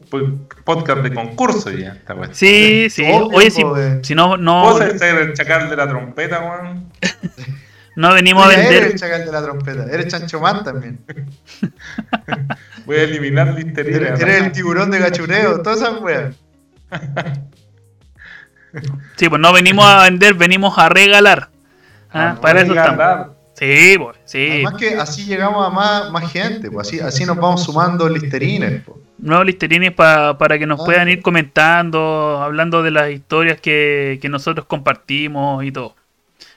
podcast de concurso ya. Esta cuestión. Sí, sí. Oye, si, si no, no, ¿Vos sabés ser el chacal de la trompeta, weón? [LAUGHS] no venimos a Mira, Eres vender. el chacal de la trompeta, eres Chancho Man también. [LAUGHS] Voy a eliminar listerina. Eres, eres el tiburón de gachureo, todas esas weas. [LAUGHS] Sí, pues no venimos a vender, venimos a regalar. Ah, Ah, para eso estamos. regalar. Sí, pues, sí. Además que así llegamos a más, más gente, pues así, así nos vamos sumando listerines. pues. Nuevos listerines pa- para que nos Ah. puedan ir comentando, hablando de las historias que, que nosotros compartimos y todo.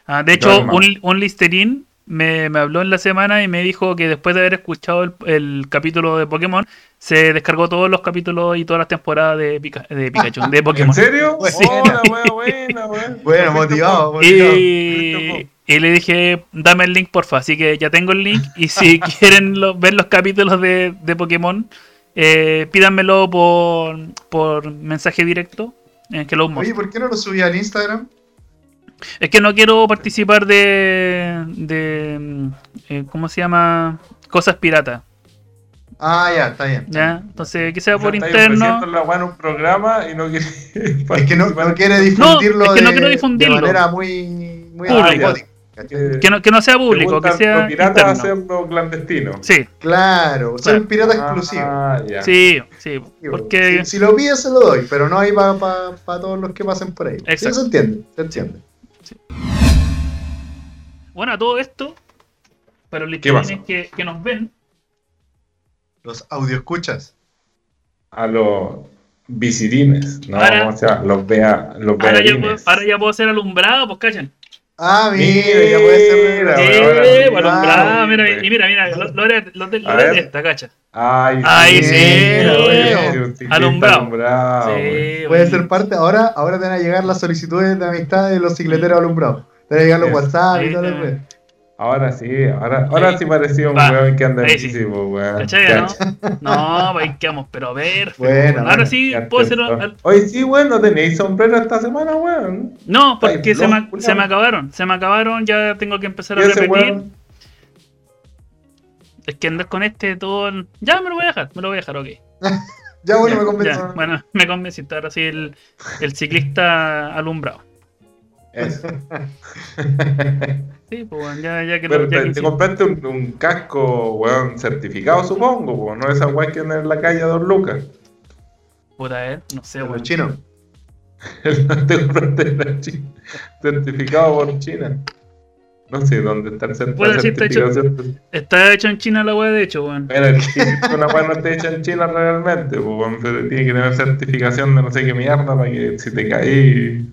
Ah, de hecho, un, un listerín me, me habló en la semana y me dijo que después de haber escuchado el, el capítulo de Pokémon, se descargó todos los capítulos y todas las temporadas de, de Pikachu, de ¿En Pokémon. serio? [LAUGHS] Sí. Hola, weón, buena, weón. Bueno, motivado, motivado. Y, y le dije, dame el link porfa, así que ya tengo el link y si [LAUGHS] quieren lo- ver los capítulos de, de Pokémon, eh, pídanmelo por, por mensaje directo en Hello Oye. ¿por qué no lo subí al Instagram? Es que no quiero participar de. de mm, eh, ¿Cómo se llama? Cosas piratas. Ah, ya, está bien. ¿Ya? Entonces, que sea por interno. la en un programa y no quiere [LAUGHS] Es que no, no quiere difundirlo, es que no de, quiero difundirlo. de manera muy, muy antipática, ¿cachai? Que no, que no sea público, que sea pirata interno. hacerlo clandestino. Sí, Claro, soy un pirata exclusivo. Ah, ya. sí, sí. Porque. si, si lo pides se lo doy, pero no hay para todos los que pasen por ahí. Sí, Exacto. se entiende, se entiende. Bueno, a todo esto, para los que, que nos ven, Los audio escuchas. A los visitines, ¿no? Ahora- ¿Cómo se llama? Los vea, los ahora ya, puedo, ahora ya puedo ser alumbrado, pues cachan. Ah, mira, Mira, ya puede ser. Mira, Sí, ahora pues, alumbrado, mira, y mira, mira, lo, lo, de- lo, lo de esta, cacha. Ay, Ay, sí, sí, Alumbrado. Sí, Puede ser parte. Ahora, ahora te van a llegar las solicitudes de amistad de los cicleteros alumbrados. Te van a llegar los Sí. WhatsApp y todo sí. eso. Ahora sí, ahora, ahora sí parecía un Va. weón que anda bici, pues, weón. ¿Cachai, no? No, pues ahí quedamos, pero perfecto. Bueno, Ahora bueno, sí puedo al- Oye, sí, weón, no tenéis sombrero esta semana, weón. No, porque Ay, se, me, se me acabaron. Se me acabaron, ya tengo que empezar a repetir. weón, Es que andar con este todo. el- Ya me lo voy a dejar, me lo voy a dejar, ok. [LAUGHS] Ya, bueno, Ya, me convenzo. ya, bueno, me convenciste. Ahora sí, el, el ciclista alumbrado. eso. Sí, pues ya, ya que Pero ya te, compraste un, un casco, weón, certificado, supongo, pues, no esa weón que anda en la calle a dos lucas. Puta, eh, no sé, weón. chinos. [LAUGHS] te compraste China, certificado por China. No sé dónde está el cert- Puede la decir, está hecho-. Está hecho en China la weá, de hecho, weón. Bueno, una weá no está hecha en China realmente, pues, weón, pero tiene que tener certificación de no sé qué mierda para que si te caí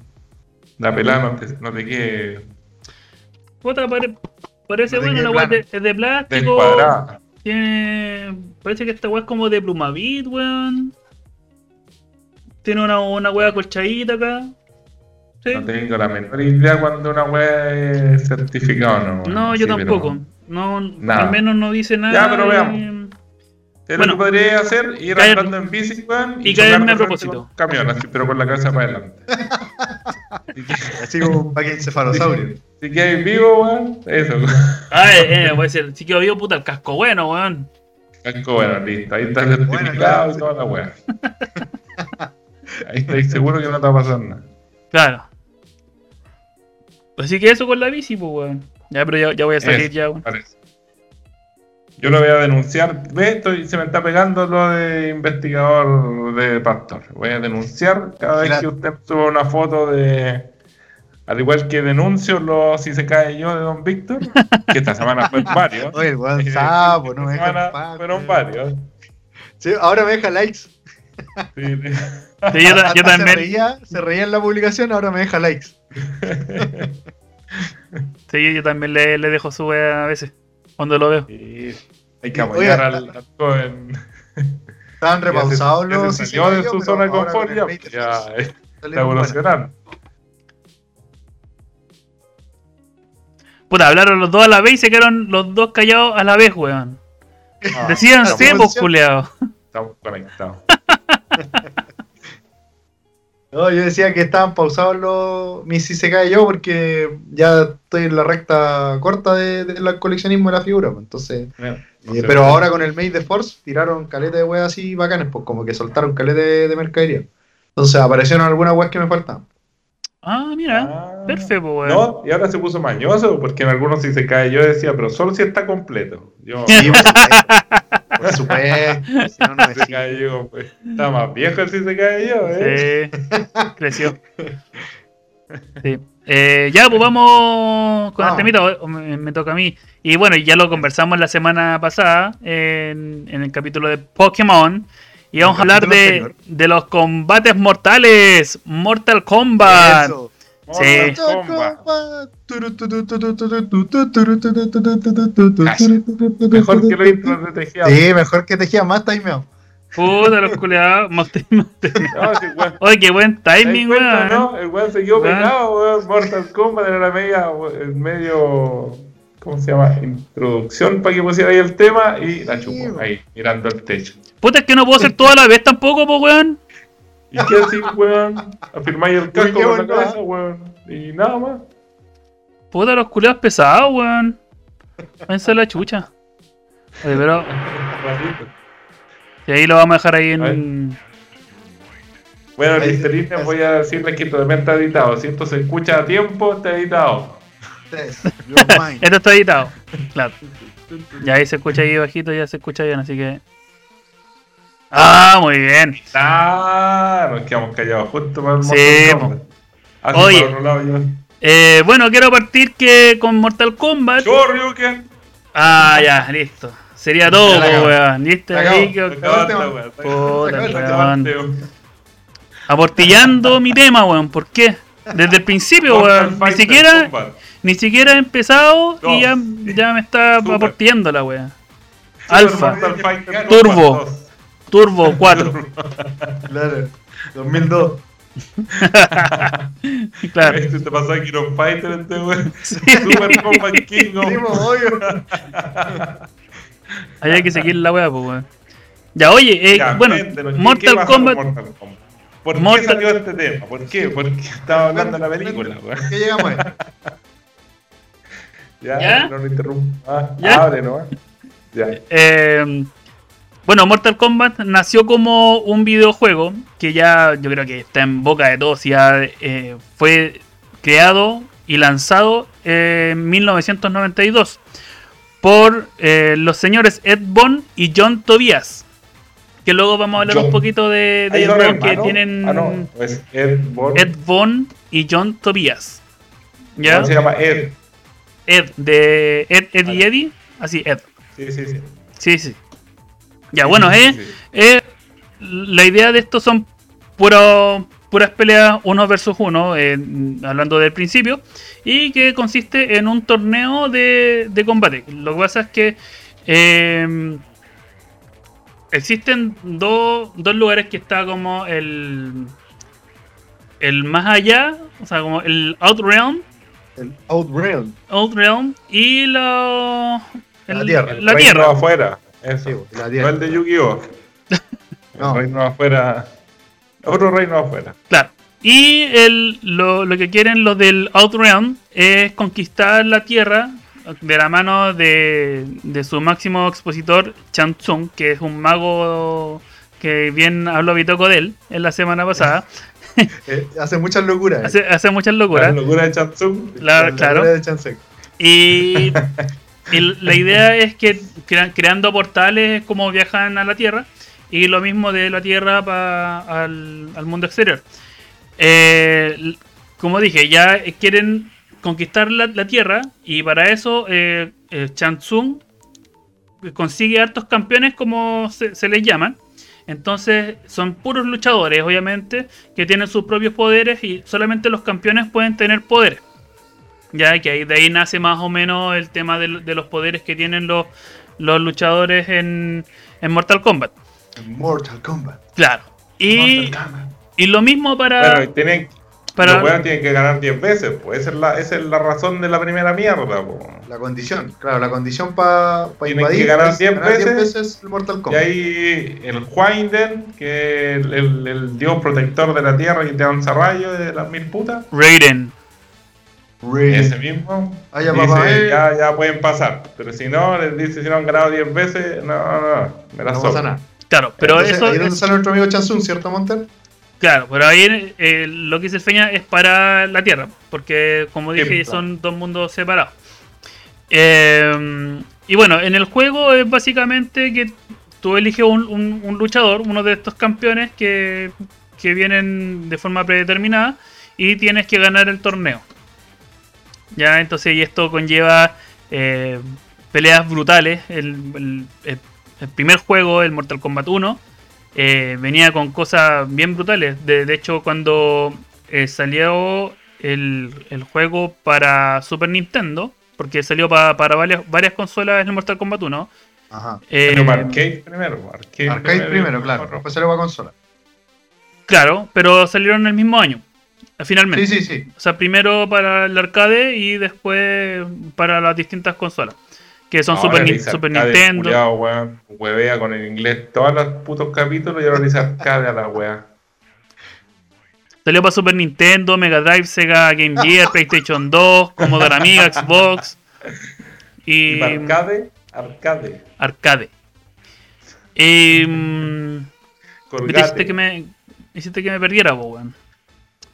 la pelada no te, no te quede Puta, pare- parece No bueno, la weá es de, de plástico. Tiene. Parece que esta weá es como de plumavit, weón. Tiene una, una weá colchadita acá. Sí. No tengo la menor idea cuando una weá es certificada o no. No, Sí, yo tampoco. No, Nada. al menos no dice nada. Ya, pero y- veamos. ¿Qué Bueno. lo que podría hacer? Ir Caer- andando en bici, weón, y chocar caerme a propósito. Camión, así, pero con la cabeza para adelante. Si [LAUGHS] que- Así como un paquete encefalosaurio. Si quedáis vivo, weón, eso. Ah, eh, eh, puede ser. Sí que vio puta el casco bueno, weón. Casco, bueno, listo. Ahí está certificado claro, y sí. toda la weá. [LAUGHS] Ahí estáis seguro que no te va a pasar nada. Claro. Así que eso con la bici, pues, weón. Ya, pero ya, ya voy a salir Eso, ya, weón. parece. Yo lo voy a denunciar. Ve, estoy, se me está pegando lo de investigador de pastor. Voy a denunciar cada vez que usted suba una foto de. Al igual que denuncio lo si se cae yo de Don Víctor, [LAUGHS] que esta semana fue varios. Oye, el weón [LAUGHS] sapo, no me Fueron varios. Sí, ahora me deja likes. Sí, sí. [LAUGHS] Sí, yo, Se también. reía, se reía en la publicación, ahora me deja likes. [LAUGHS] Sí, yo también le, le dejo su weá a veces. Cuando lo veo. Sí, Hay que Oye, apoyar al, al joven. Estaban [LAUGHS] repausados los. se salió de su zona de confort con ya, ya Force está evolucionando. Puta, hablaron los dos a la vez y se quedaron los dos callados a la vez, weón. Ah, Decían sí, pues, funciona. culeado. Estamos conectados. [LAUGHS] No, yo decía que estaban pausados los mis si se cae yo porque ya estoy en la recta corta del de, del coleccionismo de la figura. pues, Entonces, no eh, pero ahora con el Made de Force tiraron caleta de weas así bacanes, pues como que soltaron caleta de, de mercadería. Entonces aparecieron algunas weas que me faltaban. Ah, mira. Ah. Perfecto, weón. No, y ahora se puso mañoso porque en algunos si se cae yo decía, pero solo si está completo. Yo, Sí, por supuesto. No, no se yo, pues, está más viejo el si se cae yo, ¿eh? Sí, creció. Sí. Eh, ya, pues vamos con el Vamos. temita. Me, me toca a mí. Y bueno, ya lo conversamos la semana pasada en, en el capítulo de Pokémon. Y vamos a hablar de, de los combates mortales. Mortal Kombat. Eso. Sí. Mejor que lo intro de Tejía. Sí, mejor que tejía más timeado. Puta, los culeados. El weón- Oye, qué buen ¿te das timing, weón. no? El weón se quedó pegado, weón. Mortal Kombat era la media, el medio. ¿cómo se llama? Introducción para que pusiera ahí el tema y la bo. ahí, mirando el techo. Puta, es que no puedo hacer todo a la vez tampoco, pues, weón. ¿Y qué así, weón? Afirmáis el casco con la cabeza, weón. Y nada más. Puta, los culeados pesados, weón. Váyanse a la chucha. Oye, pero. Ratito. Y ahí lo vamos a dejar ahí en. Bueno, Listerine, voy a decirles que esto también está editado. Si esto se escucha a tiempo, está editado. [LAUGHS] Esto está editado. Claro. Ya ahí se escucha ahí bajito, ya se escucha bien, así que. Ah, muy bien. Ah, nos quedamos callados justo para el Sí. Así Oye. para otro lado yo. Eh, bueno, quiero partir que con Mortal Kombat. Shoryuken. Ah, ya, listo. Sería todo, weón. ¿Viste? Aportillando mi tema, weón. ¿Por qué? Desde el principio, weón. Ni siquiera, ni siquiera he empezado y ya, ya me está Super. aportillando la weón. Alfa, Turbo. Kombat 2. Turbo 4. [LAUGHS] Claro, 2002. [LAUGHS] claro. Este te pasó a Kino Fighter este weón. Sí. [LAUGHS] Super Combat King pues, hay que seguir la weá, pues, weón. Ya, oye, eh, Ya, bueno, cuéntenos, ¿qué- qué Mortal Kombat. Mortal Kombat? ¿Por Mortal- qué salió este tema? ¿Por qué? ¿Por qué estaba hablando de la película, weón? ¿Qué llegamos ahí? Ya, ¿Ya? no lo interrumpo. Ah, ¿Ya? abre, ¿no? Ya. Eh, bueno, Mortal Kombat nació como un videojuego que ya yo creo que está en boca de todos. Ya eh, fue creado y lanzado en 1992 por eh, los señores Ed Boon y John Tobias. Que luego vamos a hablar John. un poquito de, de ¿Hay ellos dos dos que tienen Ah, no, Ed Boon y John Tobias. ¿Ya? ¿Cómo se llama? Ed. Ed, de Ed, Ed y. Eddie. Así, Ed. Sí, sí, sí. Sí, sí. Ya, bueno, eh, Sí, sí. eh, la idea de esto son puro- puras peleas uno versus uno, eh, hablando del principio, y que consiste en un torneo de, de combate. Lo que pasa es que eh, existen dos, dos lugares que está como el, el más allá, o sea, como el Outrealm, El Outrealm. Outrealm y la, La Tierra. La El Tierra. afuera. Eso. Sí, la no tierra. el de Yu-Gi-Oh! [LAUGHS] No. Reino afuera. Otro reino afuera. Claro. Y el, lo, lo que quieren los del Outrealm es conquistar la Tierra de la mano de, de su máximo expositor, Chan Tsung, que es un mago que bien habló Bitoco de él en la semana pasada. [LAUGHS] Eh, hace muchas locuras. eh. Hace, hace muchas La locuras. locura de Chatsung. La- La claro. locura de. Y, [LAUGHS] y la idea es que crea- creando portales es como viajan a la Tierra y lo mismo de la Tierra pa- al, mundo exterior. Eh, como dije, ya quieren conquistar la, Tierra y para eso eh, eh, consigue hartos campeones como se, se les llaman. Entonces son puros luchadores, obviamente, que tienen sus propios poderes y solamente los campeones pueden tener poderes. Ya que ahí, de ahí nace más o menos el tema de, lo- de los poderes que tienen los, los luchadores en, en Mortal Kombat. Mortal Kombat. Claro. Y, Kombat. y lo mismo para. Bueno, y tienen, para los tienen que ganar 10 veces, pues esa es la, esa es la razón de la primera mierda. La condición, claro, la condición para Tienen invadir. que ganar es 10 veces. veces el Mortal Y Kombat. ahí el Huainden, que es el, el- el dios protector de la tierra y te lanza rayos de las mil putas. Raiden. Ese mismo. Ah, ya, dice, papá, eh. ya, ya pueden pasar. Pero si no, les dice si no han ganado 10 veces, no, no, no. Me la No pasa nada. Claro, pero Entonces, eso. ahí es donde sale nuestro amigo Chansung, ¿cierto, Monter? claro, pero ahí eh, lo que dice el Feña es para la Tierra. Porque, como dije, son dos mundos separados. Eh, y bueno, en el juego es básicamente que tú eliges un, un- un luchador, uno de estos campeones que, que vienen de forma predeterminada y tienes que ganar el torneo. Ya, entonces, y esto conlleva eh, peleas brutales. El, el- el- el primer juego, el Mortal Kombat 1, eh, venía con cosas bien brutales. De, de hecho, cuando eh, salió el, el juego para Super Nintendo, porque salió pa- para varias, varias consolas en el Mortal Kombat 1. Ajá. eh, Pero para arcade primero. Arcade, Arcade primero, claro. Otro. Después salió para consola. Claro, pero salieron el mismo año. Finalmente. Sí, sí, sí. O sea, primero para el arcade y después para las distintas consolas. Que son Ahora Super, Ni- Super Nintendo. culiao, weón, huevea con el inglés todos los putos capítulos y ahora le dice arcade a la wea. Salió para Super Nintendo, Mega Drive, Sega Game Gear, [LAUGHS] PlayStation 2, Commodore Amiga, Xbox y Y para arcade, arcade. arcade. Hiciste que me hiciste que me perdiera, weón.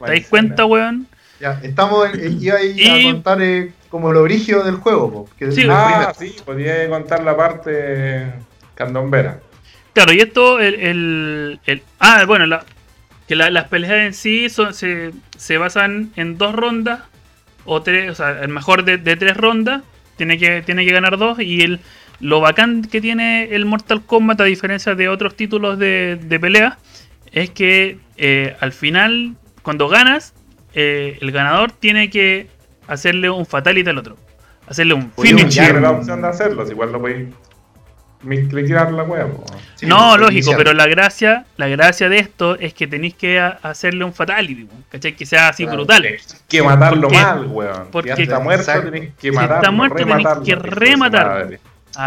¿Te dais Maicena. cuenta, weón? Ya, estamos, en- iba a, ir Y- a contar eh, como lo brígido del juego, po, que Sí. Ah, sí, podía contar la parte candombera. Claro, y esto, el, el- el- ah, bueno, la- que la- las peleas en sí son- se, se basan en dos rondas, o tres, o sea, el mejor de, de tres rondas, tiene que, tiene que ganar dos, y el, lo bacán que tiene el Mortal Kombat, a diferencia de otros títulos de, de pelea, es que eh, al final, cuando ganas, eh, el ganador tiene que hacerle un fatality al otro. Hacerle un Podía finish. humillar. Tiene la opción de hacerlo, si igual lo podéis miscliquear la wea. Sí, no, lógico, pero la gracia, la gracia de esto es que tenéis que a- hacerle un fatality, ¿cachai? Que sea así Claro. brutal. Que matarlo Porque- mal, weón. porque- si está muerto, tenés que Si matarlo. está muerto, tenés rematarlo, que rematarlo.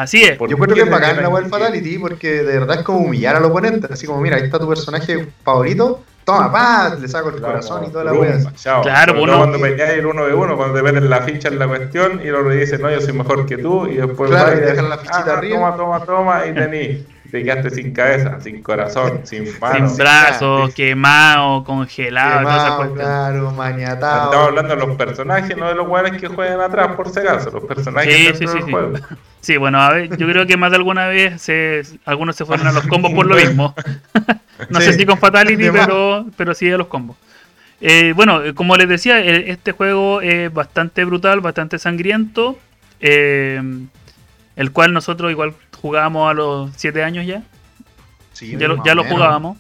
Así es. Por- Yo encuentro que es bacán la web repente- Fatality porque de verdad es como humillar al oponente. Así como, mira, ahí está tu personaje favorito. Toma, pa, le saco el Claro, corazón y toda la wea. Claro, Pero uno- no cuando peleáis el uno de uno, cuando te ven la ficha en la cuestión y el otro dice, no, yo soy mejor que tú, y después Claro, y dejan la fichita "Ah, arriba". Toma, toma, toma, y tení. Te quedaste sin cabeza, sin corazón, [LAUGHS] sin mano. Sin brazos, quemado, congelado, Quemado, cuestiones. claro, maniatado. Estamos hablando de los personajes, no de los weones que juegan atrás, por si acaso. Los personajes sí, sí, del sí. juego. [LAUGHS] Sí, bueno, a ver, yo creo que más de alguna vez se, algunos se fueron a los combos por lo [LAUGHS] mismo. [LAUGHS] no Sí, sé si con Fatality, pero, pero sí a los combos. Eh, bueno, eh, como les decía, eh, este juego es bastante brutal, bastante sangriento. eh, el cual nosotros igual jugábamos a los 7 años ya. Sí, Ya lo, ya jugábamos.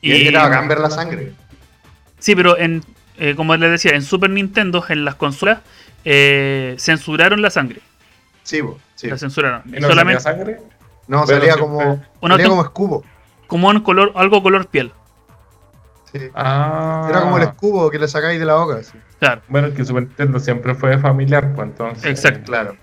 Y era bacán ver la sangre. Sí, pero en, eh, como les decía, en Super Nintendo, en las consolas, censuraron la sangre. Sí, po, sí. La censuraron. ¿Y no Solamente salía sangre? No, Bueno, salía como, Una salía como escudo. como un color, algo color piel. Sí. Ah. Era como el escudo que le sacáis de la boca. sí. Claro. Bueno, es que Super Nintendo siempre fue familiar, pues entonces. Exacto. Claro.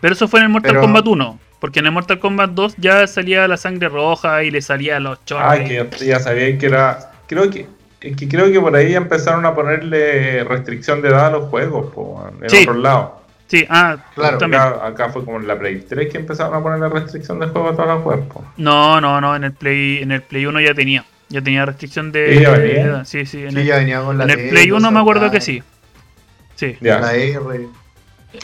Pero eso fue en el Mortal Pero- Kombat 1. Porque en el Mortal Kombat 2 ya salía la sangre roja y le salía los chorros. Ah, que ya- ya sabía que era. Creo que. es que creo que por ahí empezaron a ponerle restricción de edad a los juegos, po, en Sí. otros lados. Sí, ah, Claro, también. Acá, acá fue como en la Play 3 que empezaron a poner la restricción de juego a todos los cuerpos. No, no, no, en el Play, en el Play 1 ya tenía. Ya tenía restricción de. ¿Sí, ya venía? de- sí, sí. En Sí, el, ya venía con la en el T, Play 1 me acuerdo que sí. Sí. Ya. La R.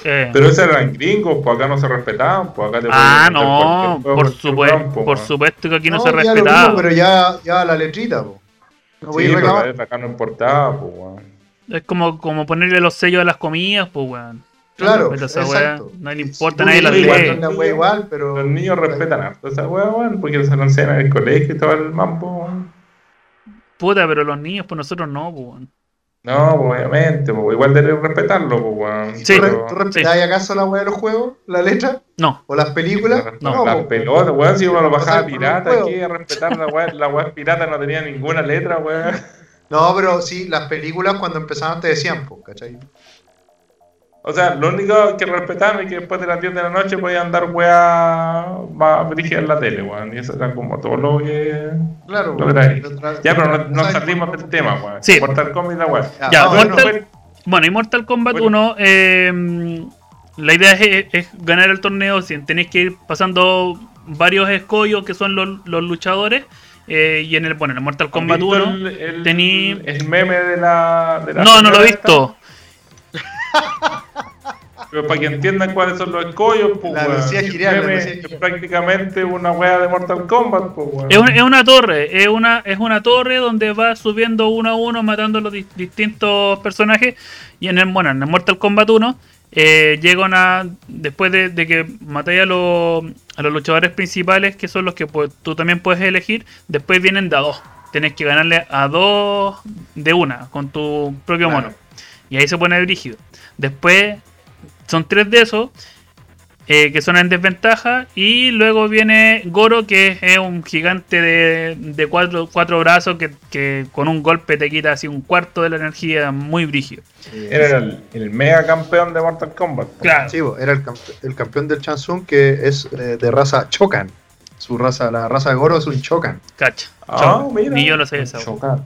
Eh, Pero esos eran gringos, pues acá no se respetaban, pues acá te ah, no, por, supuesto, campo, por pues. supuesto que aquí no, No, se respetaba. mismo, pero ya, ya la letrita, po. No voy Sí, a acá no importaba, pues, weón. Es como, como ponerle los sellos a las comidas, pues, weón. Claro, Pero esa weá, exacto. no le importa, nadie la lee. igual, la weá igual, pero... Los niños respetan harto esa weá, weón, porque se enseñan en el colegio y todo el mambo, weón. Puta, pero los niños, pues nosotros no, pues, weón. No, pues, obviamente, pues, igual debes respetarlo, pues, weón. Sí. ¿Tú, re- Pero- ¿Tú respetáis acaso la weá de los juegos? ¿La letra? No, ¿O las películas? No, las po. pelotas, weón, si uno lo bajaba pirata, aquí a respetar la weá, la weá pirata no tenía ninguna letra, weón. [LAUGHS] No, pero sí, las películas cuando empezaban te decían, po, ¿cachai? O sea, lo único que respetaban es que después de las 10 de la noche podían dar weá más brígida en la tele, weón. Y eso era como todo lo que. Claro. Lo que Ya, pero no, salimos del tema, weón. Sí. Mortal Kombat y la weá. Ya, Ya, bueno, Mortal- Bueno, y Mortal Kombat Bueno. 1, eh, la idea es, es ganar el torneo. si Tenéis que ir pasando varios escollos que son los, los luchadores. eh, y en el, bueno, en el Mortal Kombat ¿Has visto 1. El, el, tení- el meme de la. De la No, no lo he visto. esta? Pero para que entiendan cuáles son los escollos, pues, La. Lucía la es prácticamente una weá de Mortal Kombat, pues, weón. Es una, es una torre, es una, es una torre donde va subiendo uno a uno, matando a los dis- distintos personajes. Y en el, bueno, en el Mortal Kombat 1, eh, llegan a. Después de, de que matáis a los, a los luchadores principales, que son los que pues, tú también puedes elegir, después vienen de a dos. Tienes que ganarle a dos de una, con tu propio Claro. mono. Y ahí se pone brígido. Después, son tres de esos. eh, que son en desventaja. Y luego viene Goro, que es un gigante de, de cuatro, cuatro brazos que, que con un golpe te quita así un cuarto de la energía muy brígido. Era el, el mega campeón de Mortal Kombat. Claro. Sí, era el, campe- el campeón del Chansung que es eh, de raza Chocan. Su raza, la raza de Goro es un Chocan. Cacha. Ah, mira. Ni yo lo sabía esa. Chocar.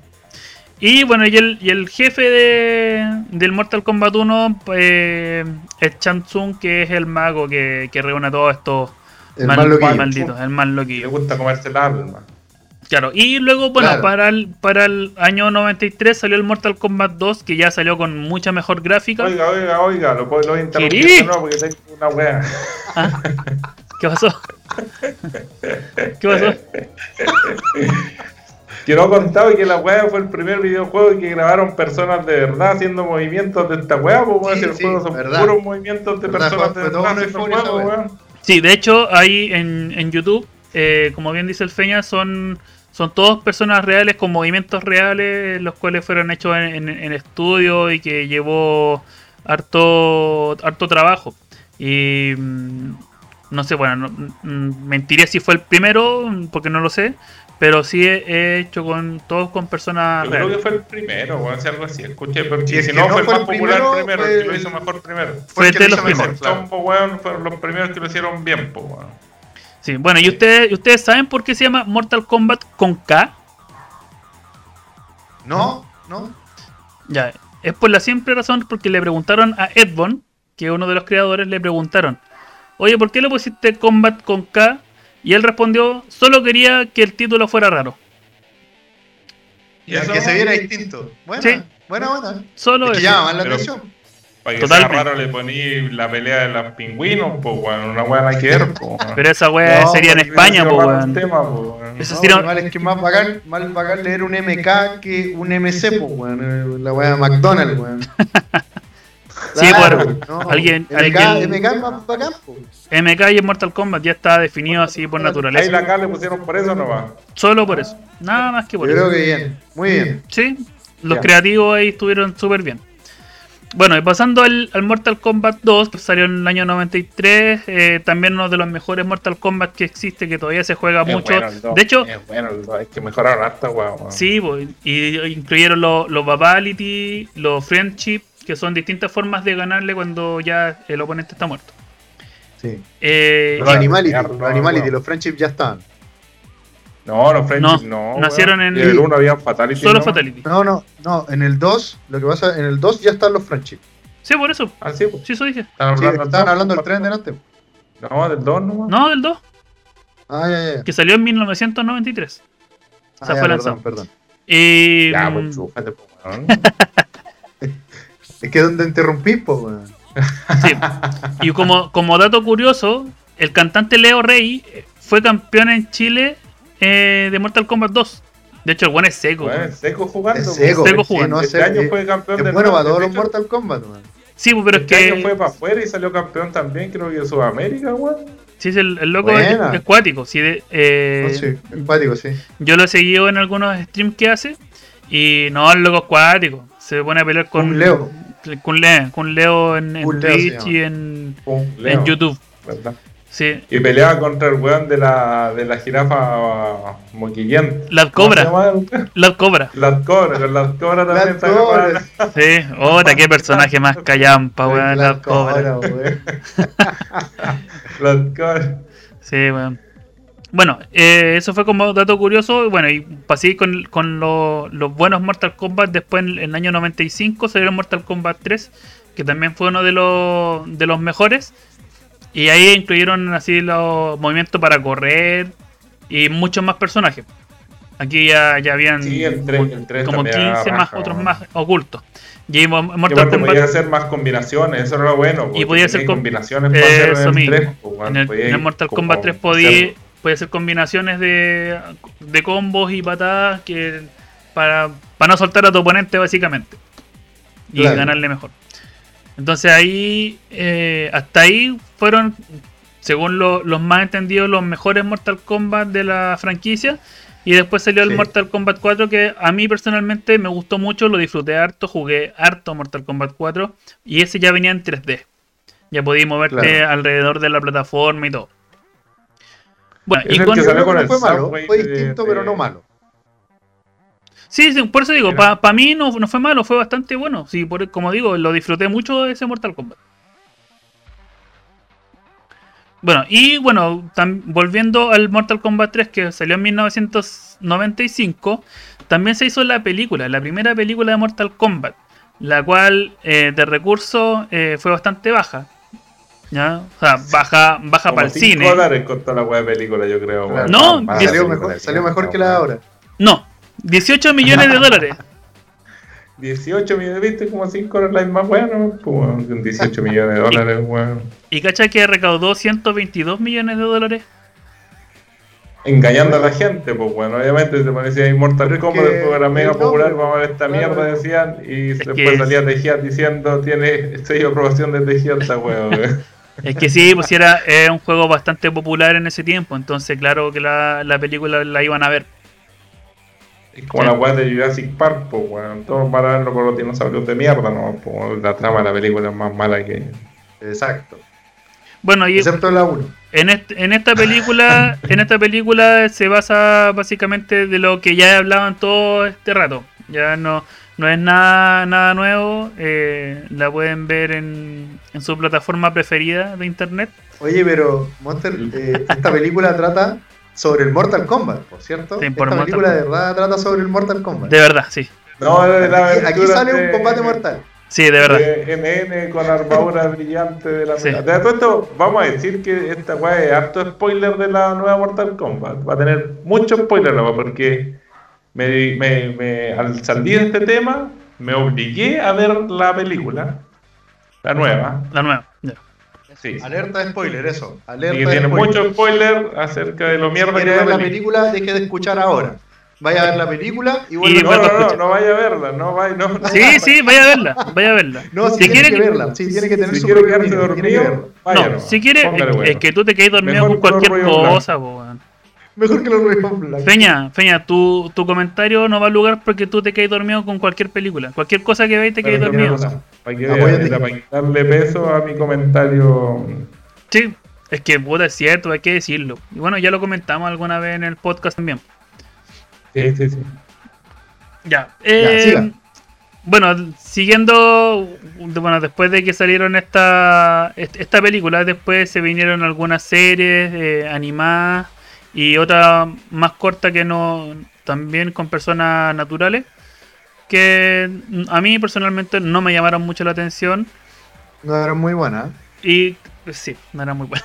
Y bueno, y el, y el jefe de, del Mortal Kombat 1 eh, es Chan Tsung, que es el mago que, que reúne a todos estos El mal- loquillo. malditos, el más Le loquillo. gusta comerse el alma. Claro, y luego, bueno, Claro. para, el, para el año 93 salió el Mortal Kombat 2, que ya salió con mucha mejor gráfica. Oiga, oiga, oiga, lo puedo lo voy a interrumpir nuevo porque tengo una wea. Ah, ¿Qué pasó? ¿Qué pasó? [LAUGHS] Que no contaba que la wea fue el primer videojuego que grabaron personas de verdad haciendo movimientos de esta wea, pues weón, Sí, si el sí, juego son verdad. puros movimientos de Verdad, personas de verdad haciendo juego. Sí, de hecho, ahí en, en YouTube, eh, como bien dice el Feña, son, son todos personas reales con movimientos reales, los cuales fueron hechos en, en- en estudio y que llevó harto, harto trabajo. Y mm, no sé, bueno, no- mm, mentiría si fue el primero, porque no lo sé, pero sí he, he hecho con todos con personas Yo creo que fue el primero, weón, si algo así, escuché, porque Si que no, no fue el más el popular primero, primero, fue el que lo hizo mejor primero. Fue el que de lo los primeros. claro. Fueron los primeros que lo hicieron bien, pues. Sí, bueno, ¿y ustedes, ¿y ustedes saben por qué se llama Mortal Kombat con K? No, no. Ya, es por la simple razón porque le preguntaron a Edbon, que es uno de los creadores, le preguntaron, oye, ¿por qué le pusiste Combat con K? Y él respondió, solo quería que el título fuera raro. Y que se viera distinto. Buena, Sí. buena, buena. Solo Es que eso. llama más la Pero- atención. para que Totalmente. sea raro le poní la pelea de los pingüinos, pues, weón, una weá nada que ver, pues, weón. Pero esa wea No, sería en España, po, weón. tema, pues, weón. Eso No, sí, no- igual es que más bacán, más bacán leer un MK que un MC, pues, weón. La weá de McDonald's, weón. [LAUGHS] Sí, Claro, por- alguien- MK, alguien- MK es más bacán, pues. MK y en Mortal Kombat ya está definido así por Ahí naturaleza. la acá le pusieron por eso nomás. Solo por eso. Nada más que Yo por creo eso. que bien, muy bien. Sí, los Ya. creativos ahí estuvieron súper bien. Bueno, y pasando al, al Mortal Kombat 2, que salió en el año 93, eh, también uno de los mejores Mortal Kombat que existe, que todavía se juega Es mucho. bueno el dos, de hecho, es bueno el hay que mejorar harta, weón. weón. sí, pues, y incluyeron los los Babality, los Friendship, que son distintas formas de ganarle cuando ya el oponente está muerto. Sí. Eh, Los Animality, los Animality, los Friendship ya estaban. No, los Friendship No, no. nacieron en- el 1 había Fatality. solo ¿no? Fatality. No, no, no, en el 2, lo que pasa, en el 2 ya están los Friendship. Sí, por eso. Ah, sí, pues. Sí, eso dije. Estaban Sí, hablando estaban del hablando del dos. tren delante. No, del 2 nomás. No, del 2, Ah, ya, ya. que salió en 1993. Ah, sea, ya, fue perdón, lanzado. perdón. Y, Ya, mm, pues chúfate, pues. [LAUGHS] Es que donde interrumpí, pues, weón. Sí. Y como, como dato curioso, el cantante Leo Rey eh, fue campeón en Chile eh, de Mortal Kombat 2. De hecho, el buen es seco. Es seco jugando. Es seco, Seco sí, jugando. no Este sé, año fue campeón Es del bueno para todos de los Mortal Kombat, weón. Sí, pues, pero es Este año que fue para afuera y salió campeón también, creo que de Sudamérica, weón. sí, es el, el loco es, es cuático. Sí, de- eh, No, sí, empático, sí. Yo lo he seguido en algunos streams que hace. Y no, el loco es cuático. Se pone a pelear con Un Leo. Con Leo, con Leo en, en Leo Twitch y en, Pum, en Leo, YouTube. ¿verdad? Sí. Y peleaba contra el weón de la, de la jirafa moquillente. La ¿Cómo se cobra. llama el- La cobra. Las cobras, con las cobras también Las cobras. Sí. Otra, qué personaje más callampa, weón. La cobra. weón. [LAUGHS] Las cobras. Sí, weón. Bueno, eh, eso fue como dato curioso. Bueno, y pasé con, con lo- los buenos Mortal Kombat. Después, en, en el año 95, salió Mortal Kombat 3, que también fue uno de los, de los mejores. Y ahí incluyeron así los movimientos para correr y muchos más personajes. Aquí ya, ya habían Sí, el tres- el tres como también era 15 más, raja, otros más ocultos. Y Mortal Kombat hacer más combinaciones, eso era lo bueno. porque podía hacer com- combinaciones para hacer Eso en el. 3. pues, en el, podía en el ir Mortal Kombat 3 hacerlo. podía, podía hacer combinaciones de, de combos y patadas que para, para no soltar a tu oponente básicamente y Claro. ganarle mejor. Entonces ahí, eh, hasta ahí fueron, según lo- los más entendidos, los mejores Mortal Kombat de la franquicia. Y después salió el Sí. Mortal Kombat 4 que a mí personalmente me gustó mucho, lo disfruté harto, jugué harto Mortal Kombat 4 y ese ya venía en 3D. Ya podías moverte Claro. alrededor de la plataforma y todo. Bueno, Es y el con... que salió con no el fue malo, fue de- distinto, de- pero no malo. Sí, sí, por eso digo, para mí no, no fue malo, fue bastante bueno. Sí, por, como digo, lo disfruté mucho ese Mortal Kombat. Bueno, y bueno, tam- volviendo al Mortal Kombat 3 que salió en 1995, también se hizo la película, la primera película de Mortal Kombat, la cual eh, de recursos eh, fue bastante baja. ¿Ya? O sea, baja, baja Como para el cine. dólares costó la wea de película, yo creo. Claro. No, Salió película, mejor, salió mejor que la de ahora. No, 18 millones de dólares. 18 millones, ¿viste? Como 5 dólares más bueno, pues, weón, con 18 [LAUGHS] millones de dólares, weón. ¿Y cacha que recaudó 122 millones de dólares? Engañando a la gente, pues bueno, obviamente se parecía Immortal Kombat, que el juego era mega popular, vamos a ver esta claro. mierda, decían, y después salía Tejía diciendo, tiene sello de aprobación de Tejía esta weón. [LAUGHS] Es que sí, pues era, era un juego bastante popular en ese tiempo, entonces claro que la, la película la iban a ver. Es como la weá de Jurassic Park, pues weón, todos van a verlo por los dinosaurios de mierda, ¿no? La trama de la película es más mala que... Exacto. Bueno, y Excepto la 1. en, en esta película, [LAUGHS] en esta película se basa básicamente de lo que ya hablaban todo este rato. Ya no, no es nada, nada nuevo, eh, la pueden ver en, en su plataforma preferida de internet. Oye, pero Monster, eh, esta película trata sobre el Mortal Kombat, por cierto. Sí, por esta Mortal película de Kombat. verdad trata sobre el Mortal Kombat. De verdad, sí. No, de la aquí, aquí sale de- un combate mortal. Sí, de verdad. de NN con armadura [LAUGHS] brillante de la Sí. De todo esto, vamos a decir que esta weá es harto spoiler de la nueva Mortal Kombat. Va a tener mucho spoiler, la weá, porque me, me, me- al salir de este tema, me obligué a ver la película, la nueva. La nueva. Sí. Alerta de spoiler, eso. Y Alerta que de tiene spoiler. mucho spoiler acerca de lo Si mierda que quiere es ver la la película. deje de escuchar ahora. Vaya a ver la película y Y vuelve No, después no, lo no, escucha. no vaya a verla, no vaya, no, no. Sí, sí, vaya a verla, vaya a verla. No, si, si tiene quiere que que- verla. Sí, tiene que tener Si su quiere quedarse que dormido, vaya no, si quiere, es, bueno. es que tú te quedes dormido Mejor con que cualquier cosa, po, weón. Mejor que los Ruidos Blancos. Feña, Feña, tu, tu comentario no va a lugar porque tú te quedas dormido con cualquier película. Cualquier cosa que veas te quedas dormido. Para que para quitarle peso a mi comentario. Sí, es que puta, es cierto, hay que decirlo. Y bueno, ya lo comentamos alguna vez en el podcast también. Sí, sí, sí. Ya. eh, siga. bueno, siguiendo, bueno, después de que salieron esta, est- esta película, después se vinieron algunas series eh, animadas y otra más corta que no, también con personas naturales, que a mí personalmente no me llamaron mucho la atención No era muy buena. ¿eh? y sí, no era muy buena.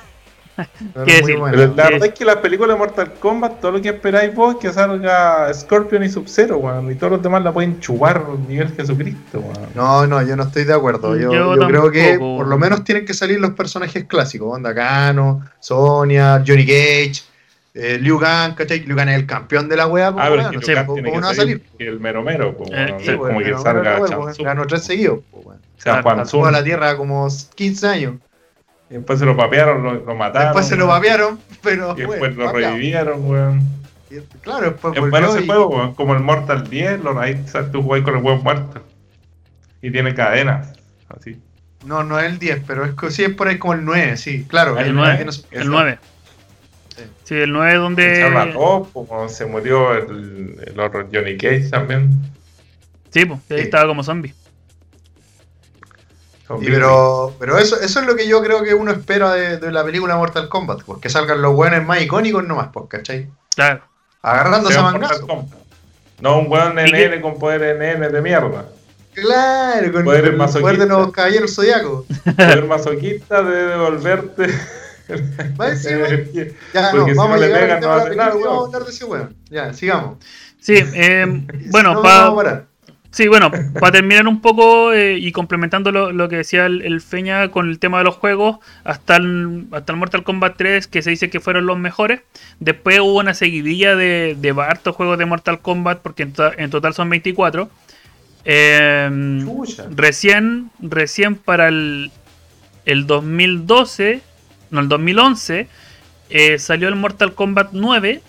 No [LAUGHS] ¿Qué era muy decir? buena. Pero la verdad es que las películas de Mortal Kombat, todo lo que esperáis vos es que salga Scorpion y Sub-Zero. Y todos los demás la pueden chubar nivel Jesucristo. No, no, yo no estoy de acuerdo. Yo, Yo yo creo que por lo menos tienen que salir los personajes clásicos. Onda Kano, Sonia, Johnny Cage, eh, Liu Kang, ¿cachai? Liu Kang es el campeón de la wea. pues, Ah, pero no que sé, Lucan ¿cómo, tiene cómo que no va a salir el mero mero, pues, Eh, sí, como que salga Ganó tres seguidos. pues, o sea, Juan a la Tierra como 15 años. Y después se lo papearon, lo, lo mataron. Después se lo weón. vapearon, pero. Y fue después lo revivieron, weón. Claro, después Es volvió bueno ese y- juego, weón. Como el Mortal 10, lo ahí tú jugáis con el huevo muerto. Y tiene cadenas. Así. No, no es el 10, pero es que sí es por ahí como el 9, sí, claro. El El nueve, 9, tiene su- el 9. Sí. Sí, el 9 Echaron a donde... pues, cuando se murió el, el otro Johnny Cage también. Sí, pues, ahí Sí. estaba como zombie. Y pero pero eso, eso es lo que yo creo que uno espera de, de la película Mortal Kombat, pues que salgan los buenos más icónicos nomás, pues, ¿cachai? Claro. Agarrándose a mangazo. Kombat. No un weón ¿Y qué? NN con poder NN de mierda. Claro, con Poder el poder de los caballeros zodiacos. [LAUGHS] Poder masoquista de devolverte. Va encima. energía. Ya, Porque no, si vamos no a le llegar no la nada, vamos a hablar de ese weón. Ya, sigamos. Sí, eh, [LAUGHS] bueno, No, pa- no vamos a parar. sí, bueno, para terminar un poco eh, y complementando lo, lo que decía el, el Feña con el tema de los juegos, hasta el, hasta el Mortal Kombat 3, que se dice que fueron los mejores. Después hubo una seguidilla de, de hartos juegos de Mortal Kombat, porque en, to- en total son 24. Eh, Chucha. recién, recién para el, el 2012, no, el 2011, eh, salió el Mortal Kombat 9,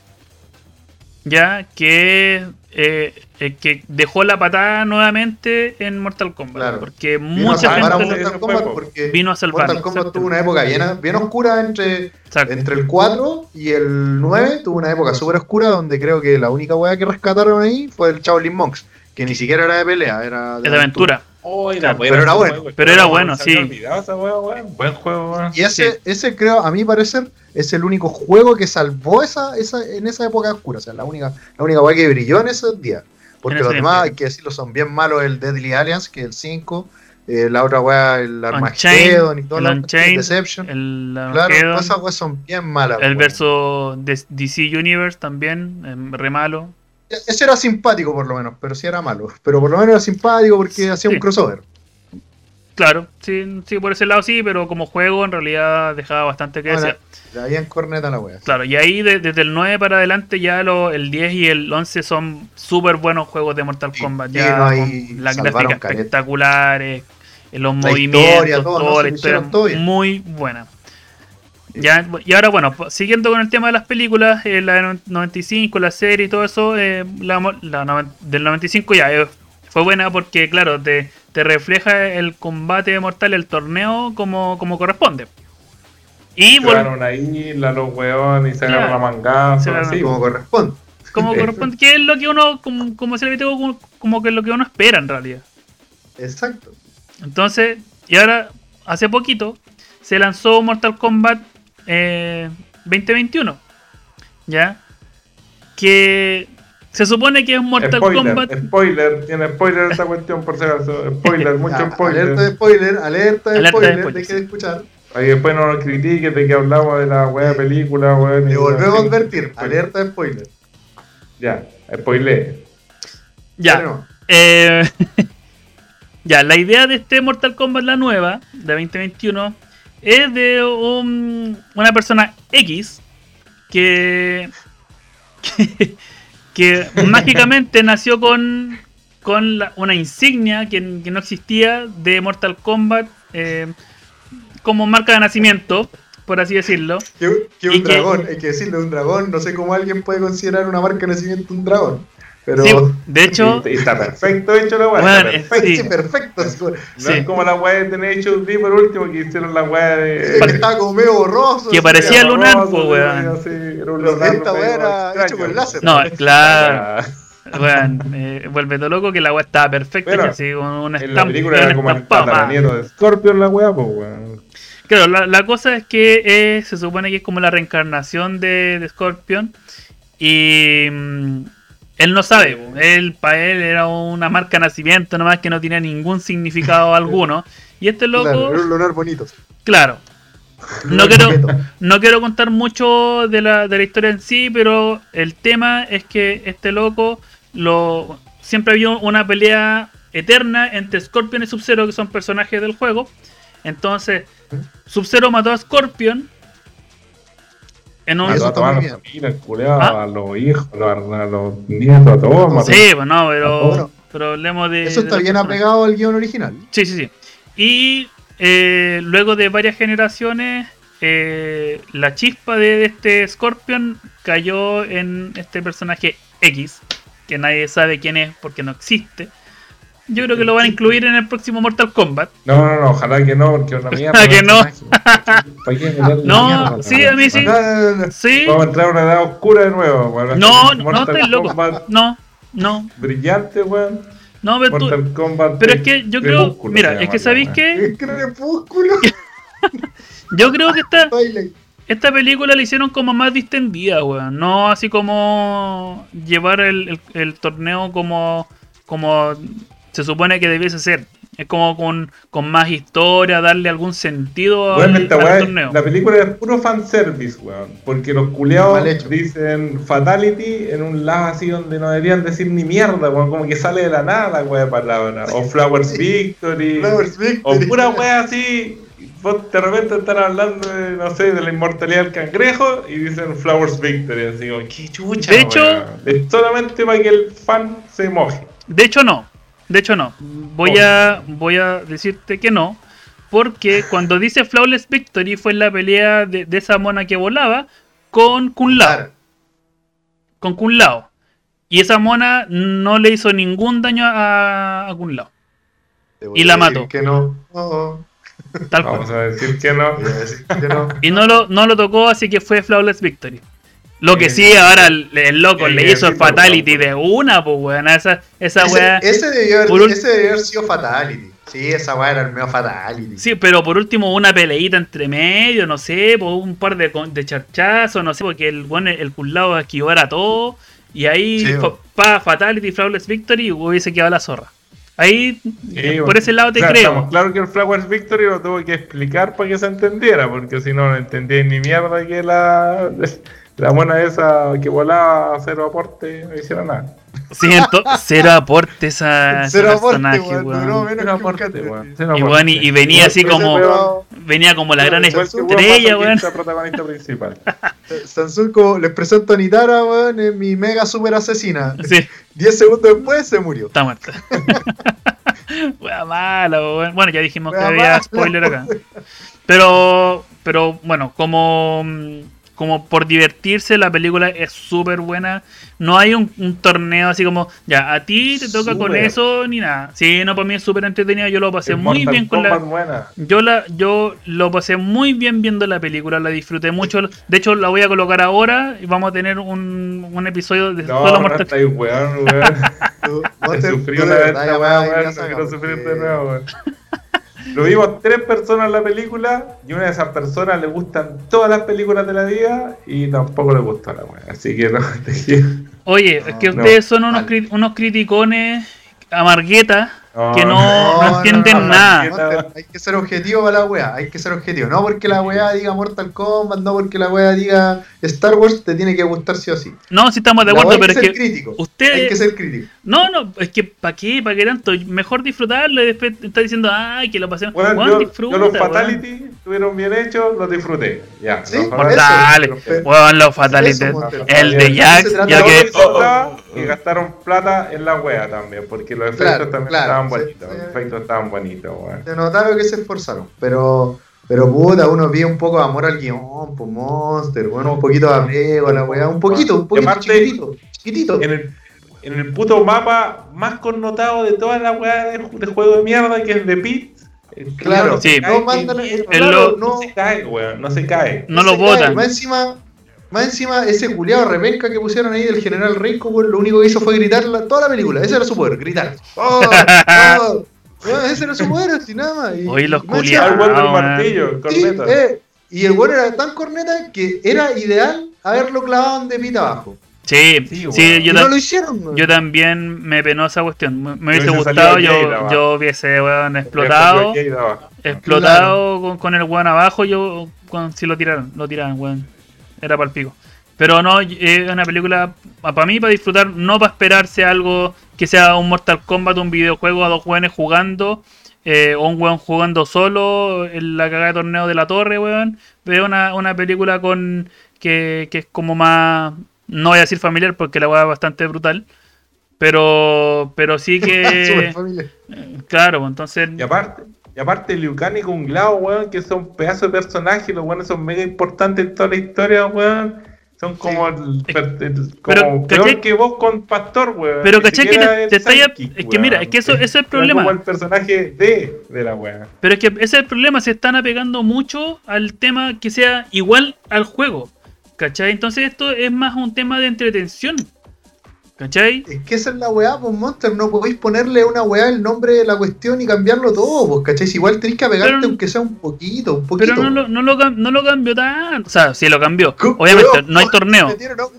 ya que eh, eh, que dejó la patada nuevamente en Mortal Kombat. Claro. Porque Vino mucha a gente lo- Mortal Kombat porque vino a salvar. Mortal Kombat tuvo una época bien, bien oscura entre, Exacto. entre el 4 y el 9. Tuvo una época súper oscura donde creo que la única weá que rescataron ahí fue el Shaolin Monks. Que ni siquiera era de pelea, era de aventura. Oh, Pero era bueno. Pero era bueno, sí. esa. Buen juego, weón. Y ese, ese creo, a mi parecer, es el único juego que salvó esa, esa, en esa época oscura. O sea, la única, la única weá que brilló en esos días. Porque los demás, hay que decirlo, son bien malos. El Deadly Alliance, que es el 5. eh, la otra weá, el Unchained, Armageddon y todo el Unchained, Deception. El Claro, Armageddon, todas esas weas son bien malas. el verso de DC Universe también, em, re malo. Ese era simpático por lo menos, pero sí era malo. Pero por lo menos era simpático porque hacía Sí. un crossover. Claro, sí, sí, por ese lado sí, pero como juego en realidad dejaba bastante que Bueno, desear. de ahí en corneta la wea. Claro, y ahí de- desde el 9 para adelante ya lo, el 10 y el 11 son súper buenos juegos de Mortal Kombat. sí, Ya no, ahí con las gráficas espectaculares, eh, los La movimientos, historia, todo, la historia muy buena. Ya, y ahora bueno, siguiendo con el tema de las películas, eh, la de no- 95, la serie y todo eso, eh, la, la del 95 ya eh, fue buena porque claro, te, te refleja el combate de mortal, el torneo como, como corresponde. Y Llegaron ahí la los weones y se Claro. agarran a mangazo. Se así, Como corresponde. como corresponde, que es lo que uno, como, como se le como, como que es lo que uno espera en realidad. Exacto. Entonces, y ahora, hace poquito, se lanzó Mortal Kombat eh, 2021. ¿Ya? Que se supone que es Mortal spoiler, Kombat. spoiler, tiene spoiler esta cuestión por si acaso. Spoiler, [LAUGHS] mucho spoiler. Alerta de spoiler, alerta de Alerta de spoiler, spoiler, hay que sí. escuchar. Ahí después no nos critiques de que hablamos de la wea película, weón. Le y- volvemos a advertir, alerta de spoiler. Ya, spoiler. Ya. Eh, [LAUGHS] ya, la idea de este Mortal Kombat, la nueva, de 2021, es de un- una persona X que, que, [LAUGHS] que mágicamente nació con, con la- una insignia que, que no existía de Mortal Kombat eh, como marca de nacimiento, por así decirlo. que, Y un que- dragón, hay que decirle un dragón, no sé cómo alguien puede considerar una marca de nacimiento un dragón. Pero Sí, de hecho, Y, y está perfecto hecho la wea. Bueno, perfecto. sí. perfecto. No sí. es como la wea de tener hecho un por último que hicieron la wea de. que estaba como medio borroso. Que parecía lunar, sí, weón. así, era un Pero lunar esta wea era extraño. hecho con láser. no, claro. [LAUGHS] Weón, eh, vuelve todo loco que la weá estaba perfecta, Pero, que así con una En la película era como el tataranieto de Scorpion la wea, pues weón. Claro, la, la cosa es que eh, se supone que es como la reencarnación de, de Scorpion. Y mm, él no sabe, él para él era una marca de nacimiento, nomás que no tenía ningún significado [LAUGHS] alguno. Y este loco, Claro, era un lunar bonito. claro, [LAUGHS] No quiero- no quiero contar mucho de la, de la historia en sí, pero el tema es que este loco lo siempre había una pelea eterna entre Scorpion y Sub-Zero, que son personajes del juego. Entonces, Sub-Zero mató a Scorpion en un... Y eso Mató a toda la bien. familia, el culeado, Ah. a los hijos, a los, a los nietos, a todos. mató. Sí, pues no, pero, Bueno, pero hablemos de... Eso de está los bien apegado al guion original. Sí, sí, sí. Y eh, luego de varias generaciones, eh, la chispa de, de este Scorpion cayó en este personaje X, que nadie sabe quién es porque no existe. Yo creo que lo van a incluir en el próximo Mortal Kombat. No, no, no, ojalá que no, porque una mierda. Que no. ¿Para qué meterle [LAUGHS] No, sí, a mí sí. Sí. Vamos a entrar a una edad oscura de nuevo. weón. No, no, estoy loco. No, no, Brillante, weón. no, pero, tú- Mortal Kombat. pero es que yo creo, mira, es que sabéis que [LAUGHS] crepúsculo. [LAUGHS] yo creo que esta, Twilight. Esta película la hicieron como más distendida, weón. No así como llevar el, el- el torneo como, como se supone que debiese ser. Es como con, con más historia, darle algún sentido Weón, al, esta al weá es- torneo. la película es puro fanservice, weón. Porque los culeados dicen Fatality en un lado así donde no deberían decir ni mierda, weón. Como que sale de la nada la weá de palabra. O Flowers. Victory. Flowers O pura weá así. Vos de repente están hablando de, no sé, de la inmortalidad del cangrejo y dicen Flowers Victory. Así como, qué chucha. De hecho-. Es solamente para que el fan se moje. De hecho no. De hecho no. Voy a, voy a decirte que no. Porque cuando dice Flawless Victory fue en la pelea de, de esa mona que volaba con Kun Lao. Claro. con Kun Lao. Y esa mona no le hizo ningún daño a, a Kun Lao. Y la mató. Que no. Oh, Tal cual. Vamos a decir que no. decir que no. Y no lo, no lo tocó, así que fue Flawless Victory. Lo que sí, ahora el, el loco el le hizo el Fatality de una, pues weón. Esa, esa Ese, weá. ese debió haber, por ese debió haber sido Fatality. Sí, esa weá era el medio Fatality. Sí, pero por último una peleita entre medio, no sé, por un par de, con- de charchazos, no sé, porque el bueno, el culado esquivara todo. Y ahí, Sí, fa- bo. pa, Fatality, Flawless Victory, y hubiese quedado la zorra. Ahí, Sí, por bueno. ese lado te creo. Estamos claro que el Flowers Victory lo tuvo que explicar para que se entendiera, porque si no, no entendía ni mierda que la, la buena esa que volaba a cero aporte no hiciera nada. Siento, [LAUGHS] cero aporte esa, ese Cero aporte, personaje, weón, menos Cero aporte, weón, Y, venía así como. Venía como la gran estrella, weón. [LAUGHS] protagonista principal. Samsung, como les presento a Nitara, weón, es mi mega super asesina. Sí, [LAUGHS] 10 segundos después se murió. está muerta. Wea mala, weón. Bueno, ya dijimos que había spoiler acá. Pero, pero bueno, como, como por divertirse, la película es súper buena. No hay un, un torneo así como, ya, a ti te toca con eso ni nada. Sí, no, para mí es súper entretenida. Yo lo pasé El muy Mortal bien con la. Kombat buena. Yo la, yo lo pasé muy bien viendo la película, la disfruté mucho. De hecho, la voy a colocar ahora y vamos a tener un, un episodio de No, solo no Mortal estáis weón, weón. Una vez esta weón, no quiero sufrir de nuevo, weón. Lo vimos tres personas en la película y una de esas personas le gustan todas las películas de la vida y tampoco le gustó la weá. Así que no [LAUGHS] te quiero. Oye, es que No, ustedes son unos, vale. cri- unos criticones amarguetas que no, no, no entienden no, no, nada. hay que ser objetivo para la wea, hay que ser objetivo. No porque la wea diga Mortal Kombat, no porque la wea diga Star Wars, te tiene que gustar sí o sí. No, sí estamos de acuerdo, pero que es ser que crítico. Hay que ustedes... ser crítico. No, no, es que ¿para qué? ¿Para qué tanto? Mejor disfrutarlo y después está diciendo, ay, que lo pasemos. Bueno, Weón, yo, disfruta, yo los. Fatality estuvieron bien hechos, los disfruté. Ya, Sí, Fatality Mortales, weón, los Monster. El de Jack, de que... Y gastaron plata en la wea también, porque los efectos Claro, también claro, estaban sí, bonitos. Los efectos estaban bonitos, weón. Se notaron que se esforzaron, pero pero puta, uno pide un poco de amor al guion, pues Monster, bueno, un poquito de apego a la weá, un poquito, un poquito aparte- chiquitito, chiquitito. En el, en el puto mapa más connotado de toda la weá de, de juego de mierda que es de Pit. Claro, no se sí. cae, no mandan- claro, lo- no, se cae, weón, no se cae. No lo se cae. botan. Más encima, más encima, ese culiado repenca que pusieron ahí del general weón, lo único que hizo fue gritar la- toda la película. Ese era su poder, gritar. [LAUGHS] ¡Oh! ¡Oh! Ese era su poder, así nada más. Y- Oye, los culiados. Martillo, sí, eh, y el weón era tan corneta que era ideal haberlo clavado de pita abajo. Sí, Sí, yo, no lo hicieron, yo también me penó esa cuestión. Me, me hubiese gustado, yo, abajo. yo hubiese, weón, explotado. abajo. explotado con, con el weón abajo, yo con, si lo tiraron, lo tiraron, weón. Era para el pico. Pero no, es una película para mí, para disfrutar, no para esperarse algo que sea un Mortal Kombat, un videojuego a dos weones jugando, eh, o un weón jugando solo en la cagada de torneo de la torre, weón. Veo una, una película con que, que es como más, no voy a decir familiar porque la weá es bastante brutal. Pero, pero sí que, [LAUGHS] Super familia. claro, pues, entonces Y aparte, y aparte Liu Kang y Kung Lao, weón, que son pedazos de personajes, los weones son mega importantes en toda la historia, weón. Son como, el, pero, peor que vos con Pastor, weón. Pero caché que te, te estáis- Es que mira, weón. es que eso, ese es el problema. como el personaje de, de la weá. Pero es que ese es el problema, se están apegando mucho al tema que sea igual al juego. ¿Cachai? Entonces esto es más un tema de entretención. ¿Cachai? Es que esa es la weá, pues Monster, no podéis ponerle a una weá el nombre de la cuestión y cambiarlo todo, pues, ¿cachai? Si igual tenéis que apegarte Pero- aunque sea un poquito, un poquito. Pero no lo, no, lo, no lo cambió tanto. O sea, sí lo cambió. Obviamente, no hay torneo. Metieron,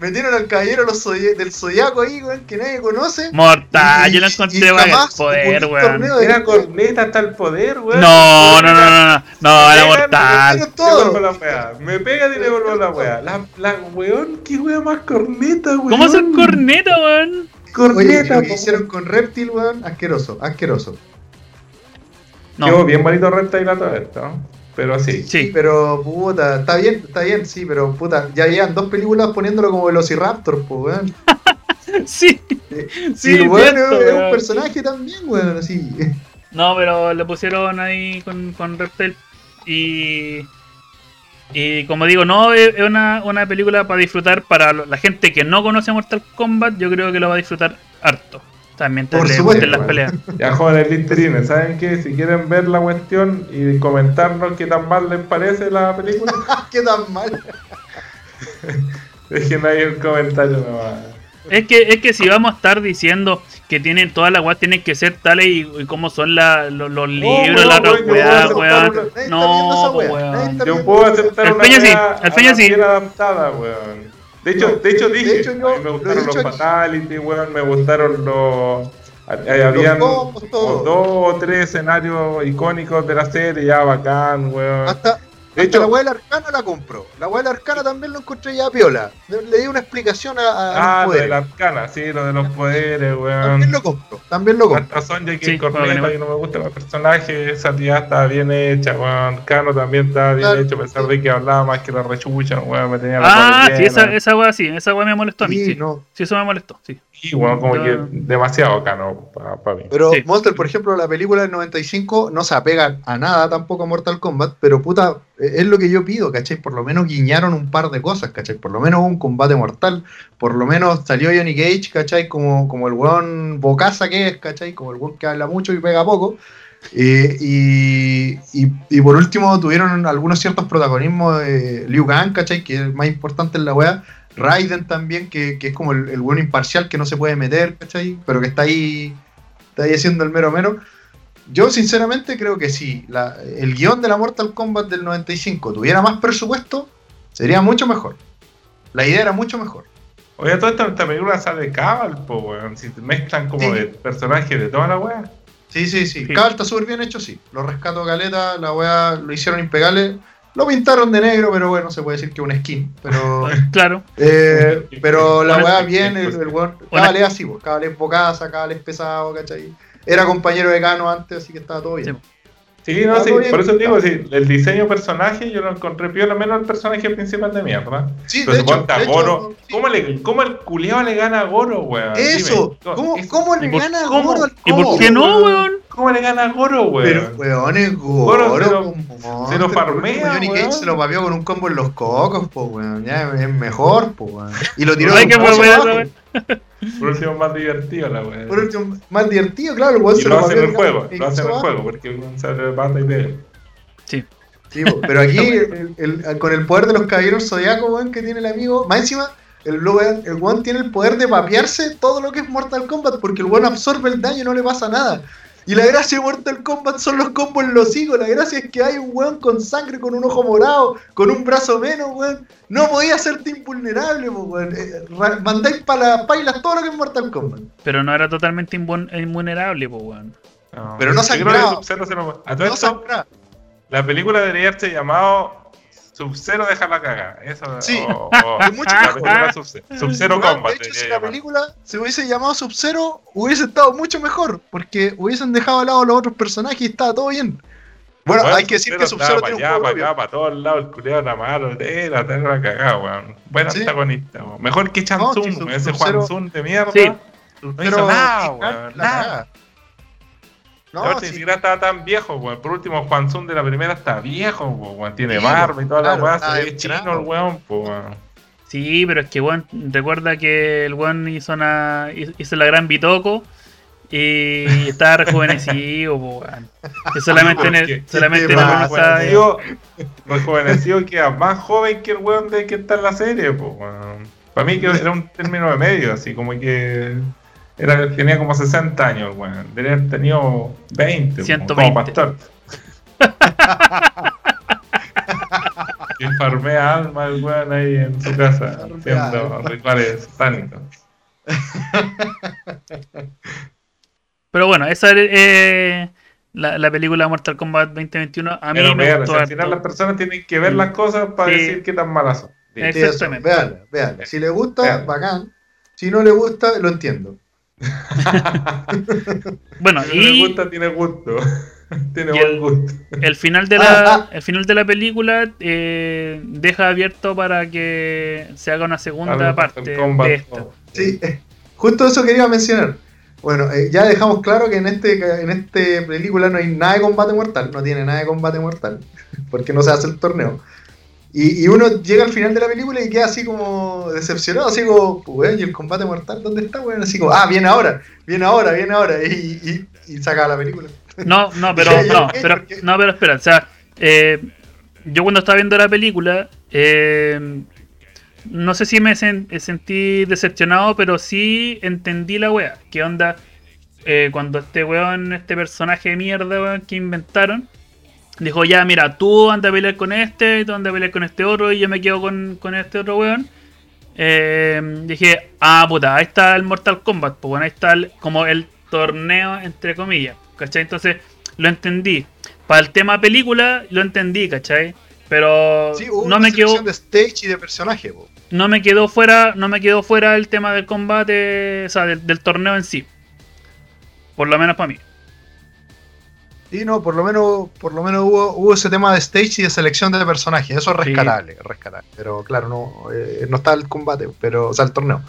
metieron al caballero los zodi- del zodiaco ahí, weón, que nadie conoce. Mortal, Y- yo lo encontré weón, el poder, weón. Era corneta hasta el poder, weón. No, no, no, no, no, no, era mortal. todo. la. Me pegan y le devuelvo la weá. La, la weón, qué weá más corneta, weón. ¿Cómo hacer corneta, weón? Oye, Corneta, lo que po. hicieron con Reptil, weón, asqueroso, asqueroso. Quedó No, bien bonito recta y la esto, ¿no? Pero sí. sí. Pero, puta, está bien, está bien, sí, pero, puta, ya llevan dos películas poniéndolo como Velociraptor, pues, weón. [LAUGHS] Sí. Sí, cierto, es, un personaje también, weón, así. No, pero le pusieron ahí con, con Reptel y. Y como digo, no es una, una película para disfrutar para lo- la gente que no conoce Mortal Kombat, yo creo que lo va a disfrutar harto. También te Por le supuesto, gusten las peleas. Ya jóvenes listerines, ¿saben qué? Si quieren ver la cuestión y comentarnos qué tan mal les parece la película, [LAUGHS] ¿Qué tan mal? dejen ahí un comentario nomás. Es que, es que si vamos a estar diciendo que tienen todas las weas tienen que ser tales y, y cómo son la- lo- los libros, weón, la otra weá, puedo weón. aceptar una- Nadie No, weón. Yo puedo aceptar El una Peña sí, idea el Peña a la sí. bien adaptada, weón. De hecho, de hecho de dije, hecho, yo a mí me gustaron los fatality, weón, me gustaron los... eh, Habían dos o tres escenarios icónicos de la serie, ya bacán, weón. Hasta, De hecho- la weá del arcana la compró. La weá del arcana también lo encontré ya piola. Le, di una explicación a, a Ah, los lo de la arcana, sí, lo de los poderes, También weón. lo compro, también lo compro. Hasta Sonja que Sí, corneta, bueno, que no me gusta el personaje, esa tía estaba bien hecha, weón. Cano también estaba bien Claro. hecho, a pesar de que hablaba más que la rechucha, weón, me tenía la Ah, sí, esa, esa wea sí, esa wea me molestó a mí, Sí, sí. no. Sí, eso me molestó, sí. Y weón, como que demasiado Cano para mí. Pero Sí. Monster, por ejemplo, la película del 95 no se apega a nada tampoco a Mortal Kombat, pero puta, es lo que yo pido, ¿cachai? Por lo menos guiñaron un par de cosas, ¿cachai? Por lo menos un combate mortal, por lo menos salió Johnny Cage, ¿cachai? Como, como el weón bocaza que es, ¿cachai? Como el weón que habla mucho y pega poco. Eh, y, y, por último tuvieron algunos ciertos protagonismos de Liu Kang, ¿cachai? Que es más importante en la wea. Raiden también, que, que es como el, el imparcial que no se puede meter, ¿cachai? Pero que está ahí, está ahí haciendo el mero mero. Yo sinceramente creo que si la- el guion de la Mortal Kombat del 95 tuviera más presupuesto, sería mucho mejor. La idea era mucho mejor. Oye, toda esta, esta película sale Cabal, po, weón. Si te mezclan como Sí. de personajes de toda la weá. Sí, sí, sí. Sí. Cabal está súper bien hecho, sí. Lo rescato Caleta, la weá lo hicieron impecable. Lo pintaron de negro, pero bueno, se puede decir que es un skin. Pero, [LAUGHS] Claro. eh, pero la weá bien, el, el weón. Cabal es así, pues. Cabal es bocaza, Cabal es pesado, ¿cachai? Era compañero de Cano antes, así que estaba todo bien. Sí. Sí, no, sí, bien. por eso digo, sí, el diseño de personaje yo lo encontré piola, menos el personaje principal de mierda. Sí, Pero de hecho, de hecho, Goro, sí. ¿cómo, le, ¿cómo el culiao le gana a Goro, weón? Eso, Dime, ¿cómo, eso- cómo ¿Y le por- gana a? Goro al ¿Y por qué no, weón? ¿Cómo le gana a Goro, weón? Pero, weón, es Goro Goro. se lo- como se lo Monster, farmea, Johnny. Cage se lo papeó con un combo en los cocos, pues, weón. Ya es mejor, pues, weón. Y lo tiró Hay de que volver a. Por último, más divertido la weón. Por último, más divertido, claro, weón Y lo lo hace en el juego, lo hace en el juego, porque uno sale de pata y de. Sí. Sí, pero aquí, [LAUGHS] el- el- con el poder de los caballeros zodiacos, weón, que tiene el amigo, más encima, el, weón- el weón tiene el poder de papearse todo lo que es Mortal Kombat, porque el weón absorbe el daño y no le pasa nada. Y la gracia de Mortal Kombat son los combos en los higos, la gracia es que hay un weón con sangre, con un ojo morado, con un brazo menos, weón. No podía hacerte invulnerable, po, weón. Eh, mandáis para las pailas todo lo que es Mortal Kombat. Pero no era totalmente invul- invulnerable, weón. No, Pero no sangraba. A todo No esto, la película debería haberse llamado Sub-Zero deja la caga. Eso, Sí. o, o- [LAUGHS] Es mucho la película Sub-Zero. Weón, Combat. De hecho, si la llamar. película se hubiese llamado Sub-Zero, hubiese estado mucho mejor, porque hubiesen dejado a lado a los otros personajes y estaba todo bien. Bueno, Weón, hay que decir que Sub-Zero tiene un juego para acá, para todos lados, el culiado era malo, era, era la cagada, weón. Buen Sí. antagonista, weón. Mejor que Chan No, Sub- ese Juan Tsung de mierda. Sí. No Pero hizo nada, weón. la Nada. No, ni sí, siquiera estaba tan viejo, weón. Por último, Juan Tsung de la primera está viejo, weón. Tiene Sí, barba y toda claro, la weá, ve chino el weón, pues, weón. Sí, pero es que, weón, recuerda que el weón hizo, una, hizo la gran Bitoco y [LAUGHS] estaba rejuvenecido, weón. Que solamente en el, solamente ¿qué en Rejuvenecido, rejuvenecido queda más joven que el weón de que está en la serie, pues, weón. Para mí que era un término de medio, así como que era, tenía como 60 años, weón. Debería haber tenido 20, po, 120. como pastor. [LAUGHS] y farmea alma el weón ahí en su casa, haciendo rituales satánicos. [LAUGHS] Pero bueno, esa es eh, la, la película Mortal Kombat 2021. A mí Pero me vean, gustó al final las personas tienen que ver las cosas para Sí. decir qué tan malas son. Exactamente. véanla. Si le gusta, bacán. Si no le gusta, lo entiendo. [LAUGHS] Bueno, y gusta, tiene gusto. [LAUGHS] tiene y buen el- gusto. el final de la, ah. [LAUGHS] el final de la película eh, deja abierto para que se haga una segunda parte de esta. Sí, eh, justo eso quería mencionar. Bueno, eh, ya dejamos claro que en este en este película no hay nada de combate mortal, no tiene nada de combate mortal, porque no se hace el torneo. Y, y uno llega al final de la película y queda así como decepcionado, así como, weón, ¿y el combate mortal dónde está, weón? Así como, ah, viene ahora, viene ahora, viene ahora. Y, y, y saca la película. No, no, pero, [LAUGHS] no, pero, no, pero espera, o sea, eh, yo cuando estaba viendo la película, eh, no sé si me sen- eh, sentí decepcionado, pero sí entendí la wea. ¿Qué onda? Eh, cuando este weón, este personaje de mierda weón, que inventaron, dijo, ya, mira, tú anda a pelear con este, tú anda a pelear con este otro, y yo me quedo con, con este otro weón. Eh, dije, ah, puta, ahí está el Mortal Kombat, pues bueno, ahí está el- como el torneo, entre comillas, ¿cachai? Entonces, lo entendí. Para el tema película, lo entendí, ¿cachai? Pero Sí, hubo no una me quedó de stage y de personaje, po. no me quedó fuera no me quedó fuera el tema del combate o sea del, del torneo en sí por lo menos para mí Sí, no, por lo menos, por lo menos hubo, hubo ese tema de stage y de selección de personajes. Eso es Sí. rescatable, es rescatable. Pero claro, no, eh, no está el combate, pero, o sea, el torneo.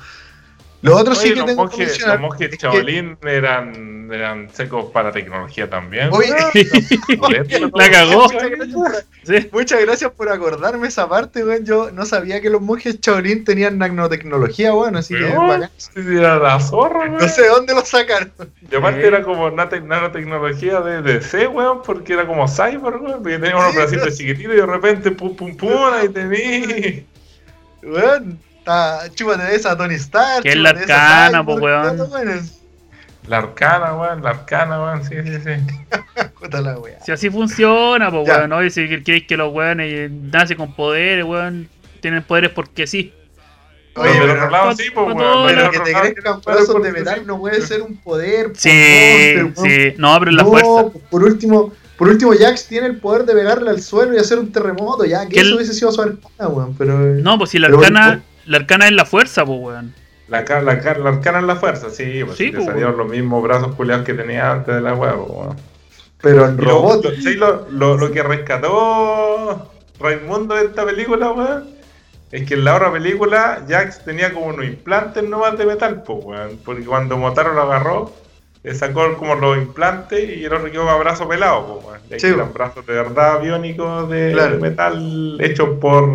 Lo otro sí Oye, que los tengo que monjes, los que- Shaolin eran, eran secos para tecnología también. Oye, eso, [LAUGHS] [LAUGHS] La cagó. Muchas gracias, por, sí muchas gracias por acordarme esa parte, weón. Yo no sabía que los monjes Shaolin tenían nanotecnología, weón, así que Pero, bacán. sí, era la zorra. No sé de dónde lo sacaron. Y aparte era como nate- nanotecnología de DC, weón, porque era como cyber, weón, porque tenía unos bracitos chiquititos y de repente pum pum pum, [LAUGHS] ahí tení. Weón, chúpate de esa Tony Stark. Que es la arcana, po, weón. weón. La arcana, weón, la arcana, weón, sí, sí, sí. [LAUGHS] La wea. si así funciona pues weón ¿no? y si queréis que los weones nacen con poderes weón tienen poderes porque sí Oye, pero pero- lado sí, pues, todo, pero que te crezcan brazos de metal no puede ser un poder. po, sí monster, sí no pero la No, fuerza Por último, por último, Jax tiene el poder de pegarle al suelo y hacer un terremoto. Ya, que eso el- hubiese sido su arcana, weón. Pero. no pues si la arcana bueno, la arcana es la fuerza pues weón La, la, la arcana es la fuerza, sí, pues Sí, te pues, salieron los mismos brazos culiados que tenía antes de la huevo, weón. Pero lo- robot. lo- ¿sabes lo, lo, lo que rescató Raimundo de esta película, weón? Es que en la otra película Jax tenía como unos implantes nomás de metal, pues, weón. Porque cuando Motaro lo agarró, le sacó como los implantes y el otro quedó brazo pelado, pues, weón. Sí, eran brazos de verdad biónicos de, Claro. metal hechos por.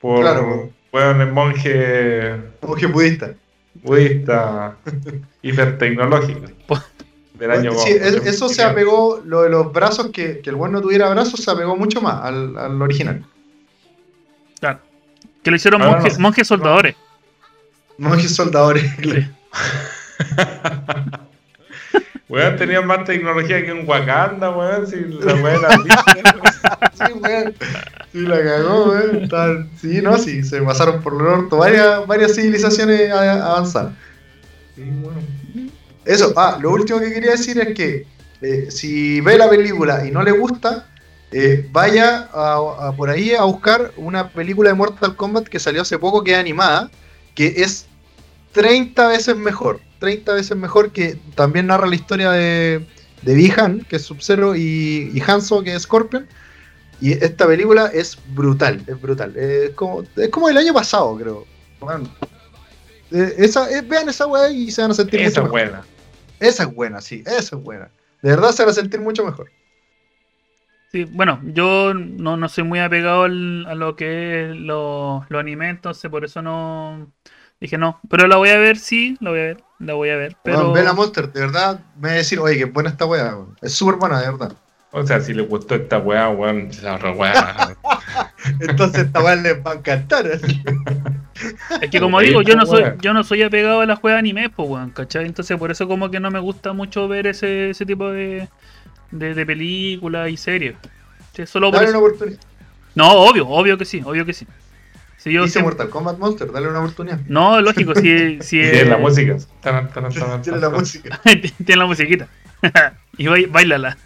por. Claro. weón, el monje Monje budista. budista [LAUGHS] hipertecnológico. Del año Sí, es- eso se apegó, lo de los brazos, que, que el buen no tuviera brazos, se apegó mucho más al, al original. Claro que lo hicieron Ah, monjes, no. monjes soldadores Monjes soldadores. [LAUGHS] Sí. [LAUGHS] Weón, tenían más tecnología que un Wakanda, weón. Si la weón lista, [LAUGHS] Sí, weón. Sí, la cagó, weón. Estaban- Sí, no, sí, se pasaron por el orto varias, varias civilizaciones avanzadas. Sí. Eso, ah, lo último que quería decir es que eh, si ve la película y no le gusta, eh, vaya a, a por ahí a buscar una película de Mortal Kombat que salió hace poco que es animada, que es 30 veces mejor. 30 veces mejor que también narra la historia de, de Bi-Han, que es Sub-Zero, y, y Hanzo, que es Scorpion. Y esta película es brutal, es brutal. Es como, es como el año pasado, creo. Bueno, eh, esa, eh, vean esa weá y se van a sentir Esa mucho mejor. buena. Esa es buena, sí, esa es buena. De verdad se van a sentir mucho mejor. Sí, bueno, yo no, no soy muy apegado al- a lo que es lo, lo anime, entonces por eso no dije no. Pero la voy a ver, sí, la voy a ver, la voy a ver. Pero Weón, Ve la Monster, de verdad, me va a decir, oye, qué buena esta weá. weón. Es súper buena, de verdad. O sea, si le gustó esta weá, weón, la weá. [LAUGHS] Entonces esta weá les va a encantar. [LAUGHS] es que como digo, yo no soy, yo no soy apegado a las juegas anime, pues weón, ¿cachai? Entonces por eso como que no me gusta mucho ver ese, ese tipo de, de, de películas y series. Sí, solo por Dale una oportunidad. No, obvio, obio que sí, obvio que sí. Si yo Dice siempre- Mortal Kombat Monster, dale una oportunidad. No, lógico, si, [LAUGHS] si tiene la música. Tiene la música. [LAUGHS] Tiene la musiquita. [LAUGHS] y bai- bailala.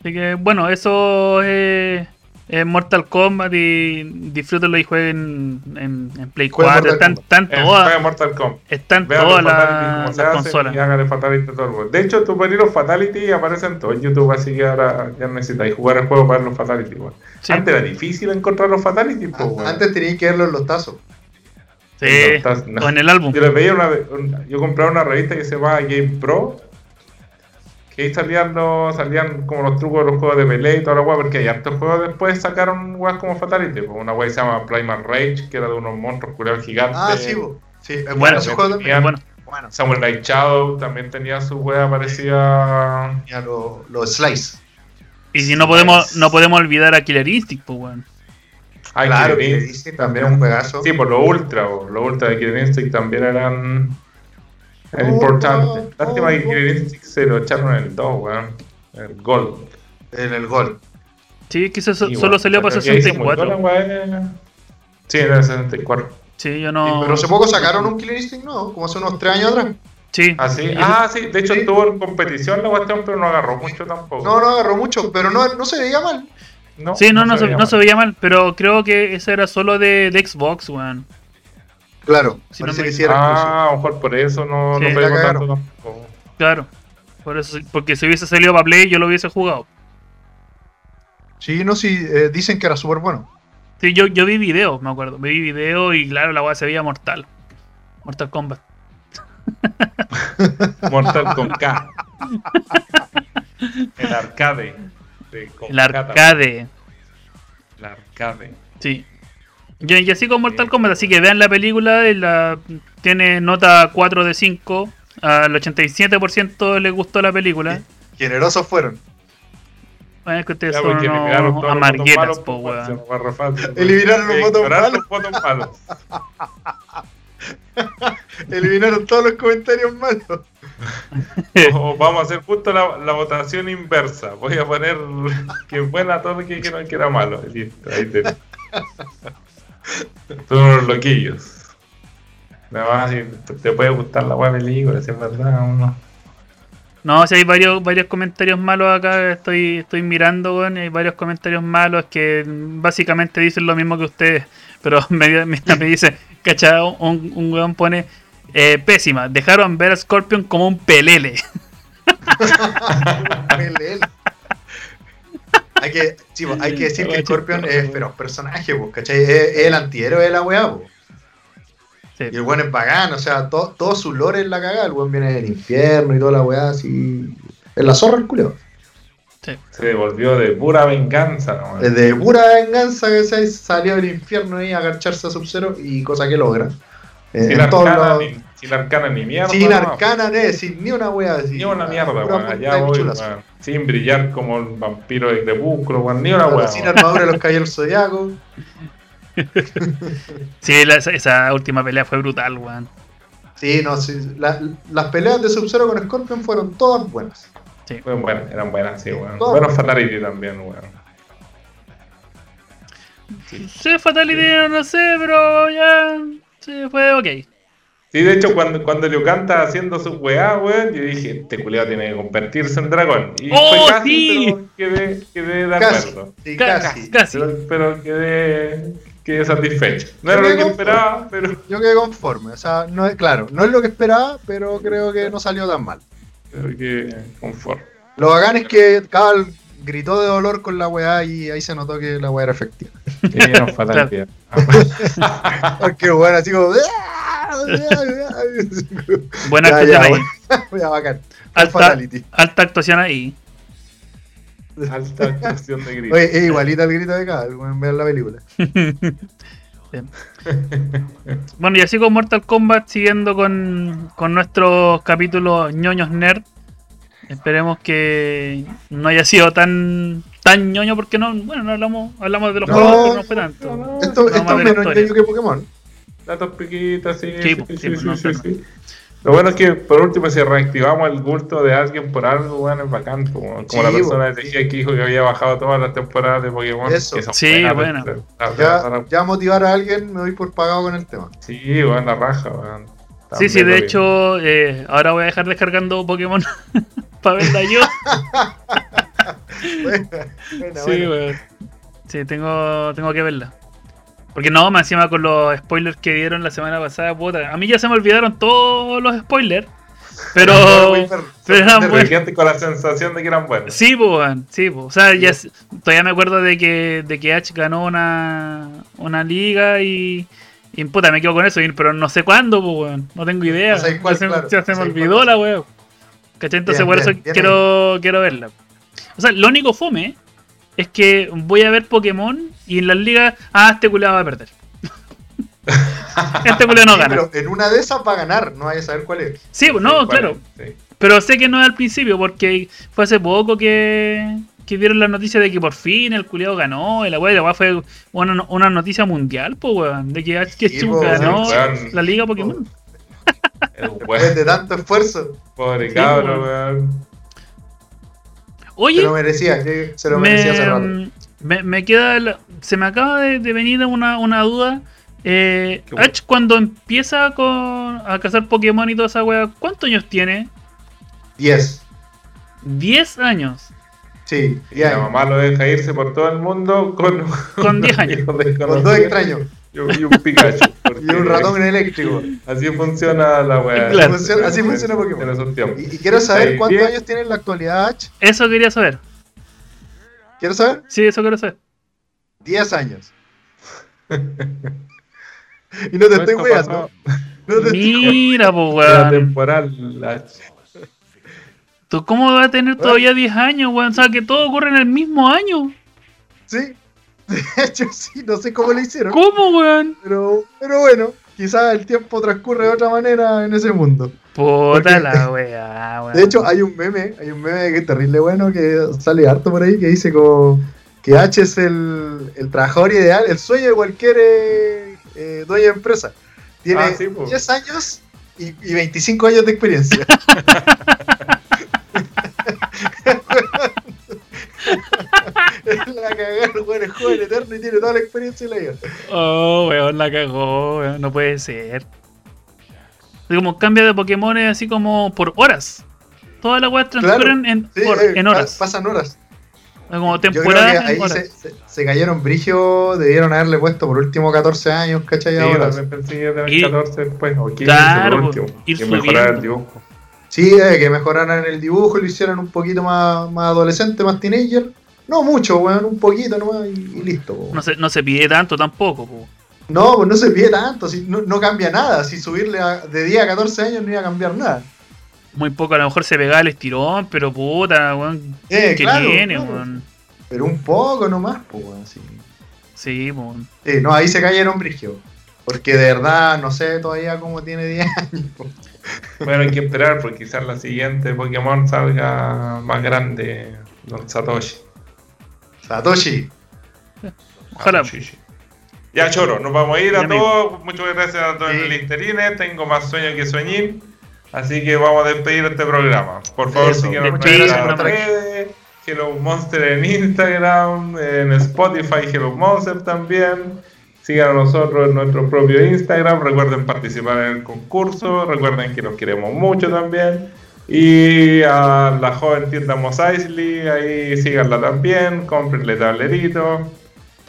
Así que bueno, eso es, es Mortal Kombat y disfrútenlo y jueguen en, en Play Jueguen 4. Mortal Están, están Eh, todas, Mortal Kombat. están Vean todas los fatality como las, hacen consolas. y háganle fatality a todo el mundo. De hecho, tú ir los fatality aparecen todos en YouTube, así que ahora ya necesitáis jugar el juego para ver los fatality. Sí. Antes era difícil encontrar los fatality, pues. Antes tenías que verlo en los tazos. Sí, No, estás- no. o en el álbum. Yo les veía una, un- yo compraba una revista que se llama Game Pro, Que ahí salían los, salían como los trucos de los juegos de pelea y toda la weá, porque hay hartos juegos después sacaron weas como Fatality. pues, Una wea que se llama Primal Rage, que era de unos monstruos curados gigantes. Ah, sí, bo. sí, es bueno, Bueno, ese juego también. tenían- Bueno, Bueno, Samuel Night Shadow también tenía su wea parecida. ya los los Slice. y si no podemos, no podemos olvidar a Killer Instinct, pues weón. Ay, claro, Killer Instinct dice también un juegazo. Sí, por los ultra, o los ultra de Killer Instinct también eran, eran Oh, importantes. oh, Lástima que oh, Killer Instinct se lo echaron en el 2, weón. El Gold. En el gol. Sí, que so- Sí, solo salió para pero que ahí se murió 64. la weá. Sí, era el 64. Sí, yo Sí, no. pero hace poco sacaron un Killer Instinct, ¿no? Como hace unos 3 años atrás. Sí. Ah, sí. Ah, sí. De hecho, Sí. estuvo en competición la cuestión, pero no agarró mucho tampoco. No, no agarró mucho, pero no, no se veía mal. No, Sí, no, no, se, veía no se mal. veía mal, pero creo que ese era solo de, de Xbox, weón. Claro, Si no parece me- que sí era. Ah, a lo mejor por eso no, Sí, no pegó tanto tampoco. Claro. Por eso, porque si hubiese salido para Play, yo lo hubiese jugado. Sí, no, sí, eh, dicen que era súper bueno. Sí, yo, yo vi videos, me acuerdo. Vi videos y claro, la weá se veía mortal. Mortal Kombat. [LAUGHS] Mortal con K. El arcade. de con El K arcade. El arcade. Sí. Y así con Mortal Kombat, así que vean la película, y la, tiene nota 4 de 5. Al 87% les gustó la película. Generosos fueron. Bueno, es que ustedes Ya, son unos todos los votos amarguetas, malos, po, pues, weón. [LAUGHS] Eliminaron los votos malos. los votos malos. Eliminaron todos los comentarios malos. [LAUGHS] O vamos a hacer justo la, la votación inversa. Voy a poner que buena todo lo que dijeron que era malo. Y Listo, ahí te. Son unos loquillos. Nada más si te, te puede gustar la web película, si es verdad o no. No, si hay varios, varios comentarios malos acá, estoy, estoy mirando, weón, y hay varios comentarios malos que básicamente dicen lo mismo que ustedes, pero [LAUGHS] me, me, me dice, cacha, un, un weón pone, eh, pésima, dejaron ver a Scorpion como un pelele. [LAUGHS] [LAUGHS] Pelel. Hay que, sí, hay que decir que Scorpion es feroz personaje, pues, ¿cachai? Es, es el antihéroe de la weá. Sí. Y el weón es bacán, o sea, to- todo su lore es la cagada. El weón viene del infierno y toda la weá, así. Es la zorra el culeo. Se volvió de pura venganza, ¿no? Desde pura venganza que se salió del infierno ahí a agacharse a Sub-Zero y cosa que logra. Eh, Sin en todos los- sin arcana ni mierda. sin no. arcana, ne, sin ni una wea así. Ni una mierda, weón. Allá voy. Sin brillar como el vampiro de crepúsculo, weón. Ni una weón. Sin armadura de los caballeros zodiacos. [LAUGHS] Sí, la- esa, última pelea fue brutal, weón. Sí, no, sí. la- las peleas de Sub-Zero con Scorpion fueron todas buenas. Fueron buenas, eran buenas, sí, weón. Todo. Buenos Fatality también, weón. Sí, Fatality, no sé, pero ya, sí, fue ok. Sí, de hecho, cuando, cuando Liu Kang estaba haciendo su weá, weón, yo dije, este culiado tiene que convertirse en dragón. Y ¡Oh, fue casi, sí! pero quedé, quedé de Casi. acuerdo. Sí, Ca- casi. Casi. Pero, pero quedé, quedé satisfecho. No era lo que esperaba, pero, Yo quedé conforme. O sea, no es, claro, no es lo que esperaba, pero creo que no salió tan mal. pero que conforme. Lo bacán es que Cabal gritó de dolor con la weá y ahí se notó que la weá era efectiva. Sí, no Fatality. [LAUGHS] Porque bueno, así como. [LAUGHS] Buena Ya, actuación ya, ahí. [LAUGHS] Ya, bacán. Alta, Fatality. alta actuación ahí. Alta actuación de grito. Oye, es igualita al grito de Cabal, pueden ver la película. Bueno, y así con Mortal Kombat, siguiendo con, con nuestros capítulos ñoños nerd. Esperemos que no haya sido tan tan ñoño porque no, bueno, no hablamos, hablamos de los No, juegos, pero no fue tanto. no, Esto, No, esto más es menos ñoño que Pokémon. Datos piquitas, sí. Sí, Sí, pues, sí, sí, sí, pues, no, sí, sí. Lo bueno es que, por último, si reactivamos el culto de alguien por algo, bueno, es bacán. Como, como la persona pues, de TGI que dijo que había bajado todas las temporadas de Pokémon. Eso. que son Sí, bueno. pero- la- la- Ya, ya motivar a alguien, me doy por pagado con el tema. Sí, bueno, la raja, weón. Sí, sí, de hecho, eh, ahora voy a dejar descargando Pokémon [LAUGHS] para verla yo. [LAUGHS] Buena, buena, Sí, buena. Sí, tengo, tengo que verla. Porque no, más encima con los spoilers que dieron la semana pasada, puta. A mí ya se me olvidaron todos los spoilers. Pero. [LAUGHS] [LAUGHS] Pero eran buenos. con la sensación de que eran buenos. Sí, pues, sí, pues. O sea, ya, todavía me acuerdo de que, de que H ganó una, una liga y. Y puta, me quedo con eso, pero no sé cuándo, pues. No tengo idea. No sabes cuál, ya se, claro, ya se no me olvidó cuál. la weón. ¿Cachai? Entonces Bien, por eso bien quiero, quiero verla. O sea, lo único fome es que voy a ver Pokémon y en las ligas, ah, este culiado va a perder. [LAUGHS] este culiado no Sí, gana. pero en una de esas va a ganar, no vaya a saber cuál es. Sí, no, claro. sí. Pero sé que no es al principio, porque fue hace poco que, que dieron la noticia de que por fin el culiado ganó. Y la weá, la weá fue una, una noticia mundial, pues weón. De que ganó sí, weón. la liga Pokémon. Después de tanto esfuerzo, pobre Sí, cabro, weón. se lo merecía, se lo merecía hace rato. me, me, queda. la- se me acaba de, de venir una, una duda. Eh, bueno. Ash, cuando empieza con, a cazar Pokémon y toda esa weá, ¿cuántos años tiene? 10. 10 años. Sí, Y 10 la mamá lo deja irse por todo el mundo con, Con 10 [LAUGHS] años. Con dos extraños. [LAUGHS] Y un, Pikachu. Y un ratón eléctrico. Así funciona la weá. Claro. Funciona- así funciona Pokémon. En esos tiempos. Y, y quiero saber cuántos años tiene en la actualidad H. Eso quería saber. ¿Quiero saber? Sí, eso quiero saber. 10 años. [LAUGHS] y no te estoy Esto weando. No te estoy Mira, pues en la weón. temporal. la- ¿Tú cómo vas a tener todavía 10 años, weón? O sea, que todo ocurre en el mismo año. Sí. [LAUGHS] De hecho, sí, no sé cómo lo hicieron. ¿Cómo, weón? Pero, pero bueno, quizás el tiempo transcurre de otra manera en ese mundo. Puta Porque- la [LAUGHS] weá, weón. De hecho, hay un meme, hay un meme que es terrible bueno que sale harto por ahí que dice como que H es el, el trabajador ideal, el sueño de cualquier eh, eh, dueño de empresa. Tiene Ah, sí, po. 10 años y, y 25 años de experiencia. [LAUGHS] [LAUGHS] la cagada, el weón es joven eterno y tiene toda la experiencia y la vida. Oh, weón, la cagó, weón. No puede ser. Es como cambia de Pokémon es así como por horas. Todas las weas transcurren en, Sí, por- eh, en horas. Pasan horas. como Yo creo que temporadas en ahí horas. se, se- se cayeron brigio, debieron haberle puesto por último 14 años, ¿cachai? Sí, Ahora. también pensé que iba a tener Y- 14 después, o 15 Claro, por último. ir y mejorar el dibujo. Sí, eh, que mejoraran el dibujo y lo hicieran un poquito más, más adolescente, más teenager. No mucho, weón, un poquito nomás y, y listo. weón. No se, no se pide tanto tampoco, po. No, pues no se pide tanto, si, no, no cambia nada. Si subirle a- de 10 a 14 años no iba a cambiar nada. Muy poco, a lo mejor se pegaba el estirón, pero puta, weón. Eh, ¿Qué claro, tiene, claro. weón? Pero un poco nomás, pues, weón, sí. Sí, weón. Sí, no, ahí se cayeron brigio. Porque de verdad, no sé todavía cómo tiene 10 años. Bueno, hay que esperar porque quizás la siguiente Pokémon salga más grande, Don Satoshi. Satoshi. [LAUGHS] Ojalá. Satoshi. Ya, Choro, nos vamos a ir a todos. Muchas gracias a todos Sí. el Listerine. Tengo más sueño que sueñín. Así que vamos a despedir este programa. Por favor, Eso, síganos en nomás. redes. Hello Monster en Instagram, en Spotify Hello Monster también. Sigan a nosotros en nuestro propio Instagram. Recuerden participar en el concurso. Recuerden que los queremos mucho también. Y a la joven tienda Mos Eisley, ahí síganla también. Cómprenle tablerito.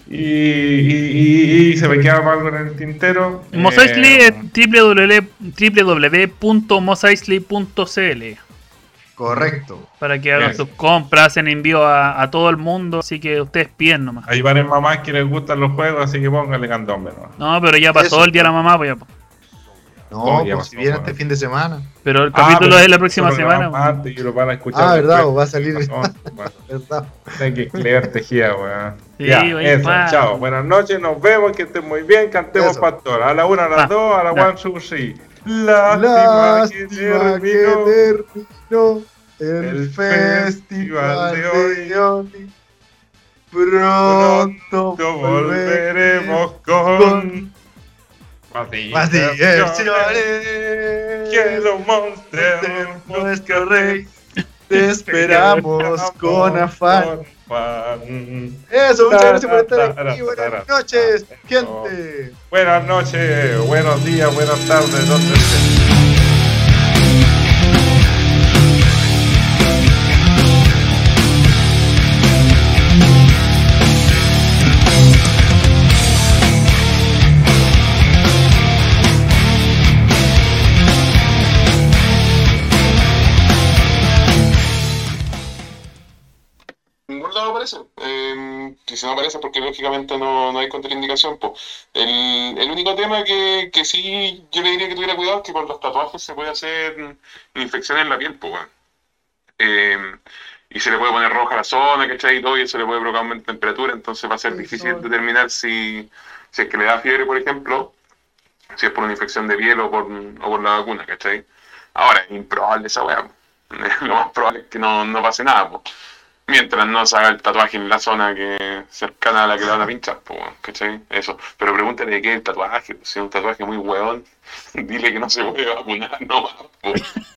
Y, y, y- y se me queda algo en el tintero. Mos Eh, es www- www.moseisley.cl Correcto. para que hagan sus compras, hacen envío a, a todo el mundo, así que ustedes piden nomás. Hay varias mamás que les gustan los juegos, así que pónganle candombe, ¿no? No, pero ya pasó Eso. el día de la mamá, pues ya. No, pues si viene este fin de semana. Pero el Ah, capítulo pero es la próxima semana. antes y lo van a escuchar. Ah, verdad, después. va a salir. No, bueno, [LAUGHS] verdad. hay que leer tejida, weón. Sí, ya, eso, chao. Buenas noches, nos vemos, que estén muy bien. Cantemos Eso. pastor. A la una, a las Ah, dos, a la ya. one, two, three. Lástima, que Lástima que terminó. terminó el, el festival de de hoy. hoy. Pronto Pronto volveremos volveremos con diversiones. Que los monsters Nuestro rey, te esperamos con afán. Eso, muchas gracias por estar aquí. Buenas noches, gente. Buenas noches, buenos días, buenas tardes, donde aparece. Eh, y si no aparece, porque lógicamente no, no hay contraindicación. po. El, el único tema que, que sí yo le diría que tuviera cuidado es que con los tatuajes se puede hacer infección en la piel. Weón. y se le puede poner roja la zona, ¿cachai? Y todo, y eso le puede provocar de temperatura, entonces va a ser difícil determinar si, si es que le da fiebre, por ejemplo, si es por una infección de piel o por, o por la vacuna, ¿cachai? Ahora, es improbable esa weá. [LAUGHS] Lo más probable es que no, no pase nada, po. Mientras no se haga el tatuaje en la zona que cercana a la que le van a pinchar, po, ¿cachai? Eso. Pero pregúntale de qué es el tatuaje, si es un tatuaje muy weón, [LAUGHS] dile que no se puede vacunar, no po.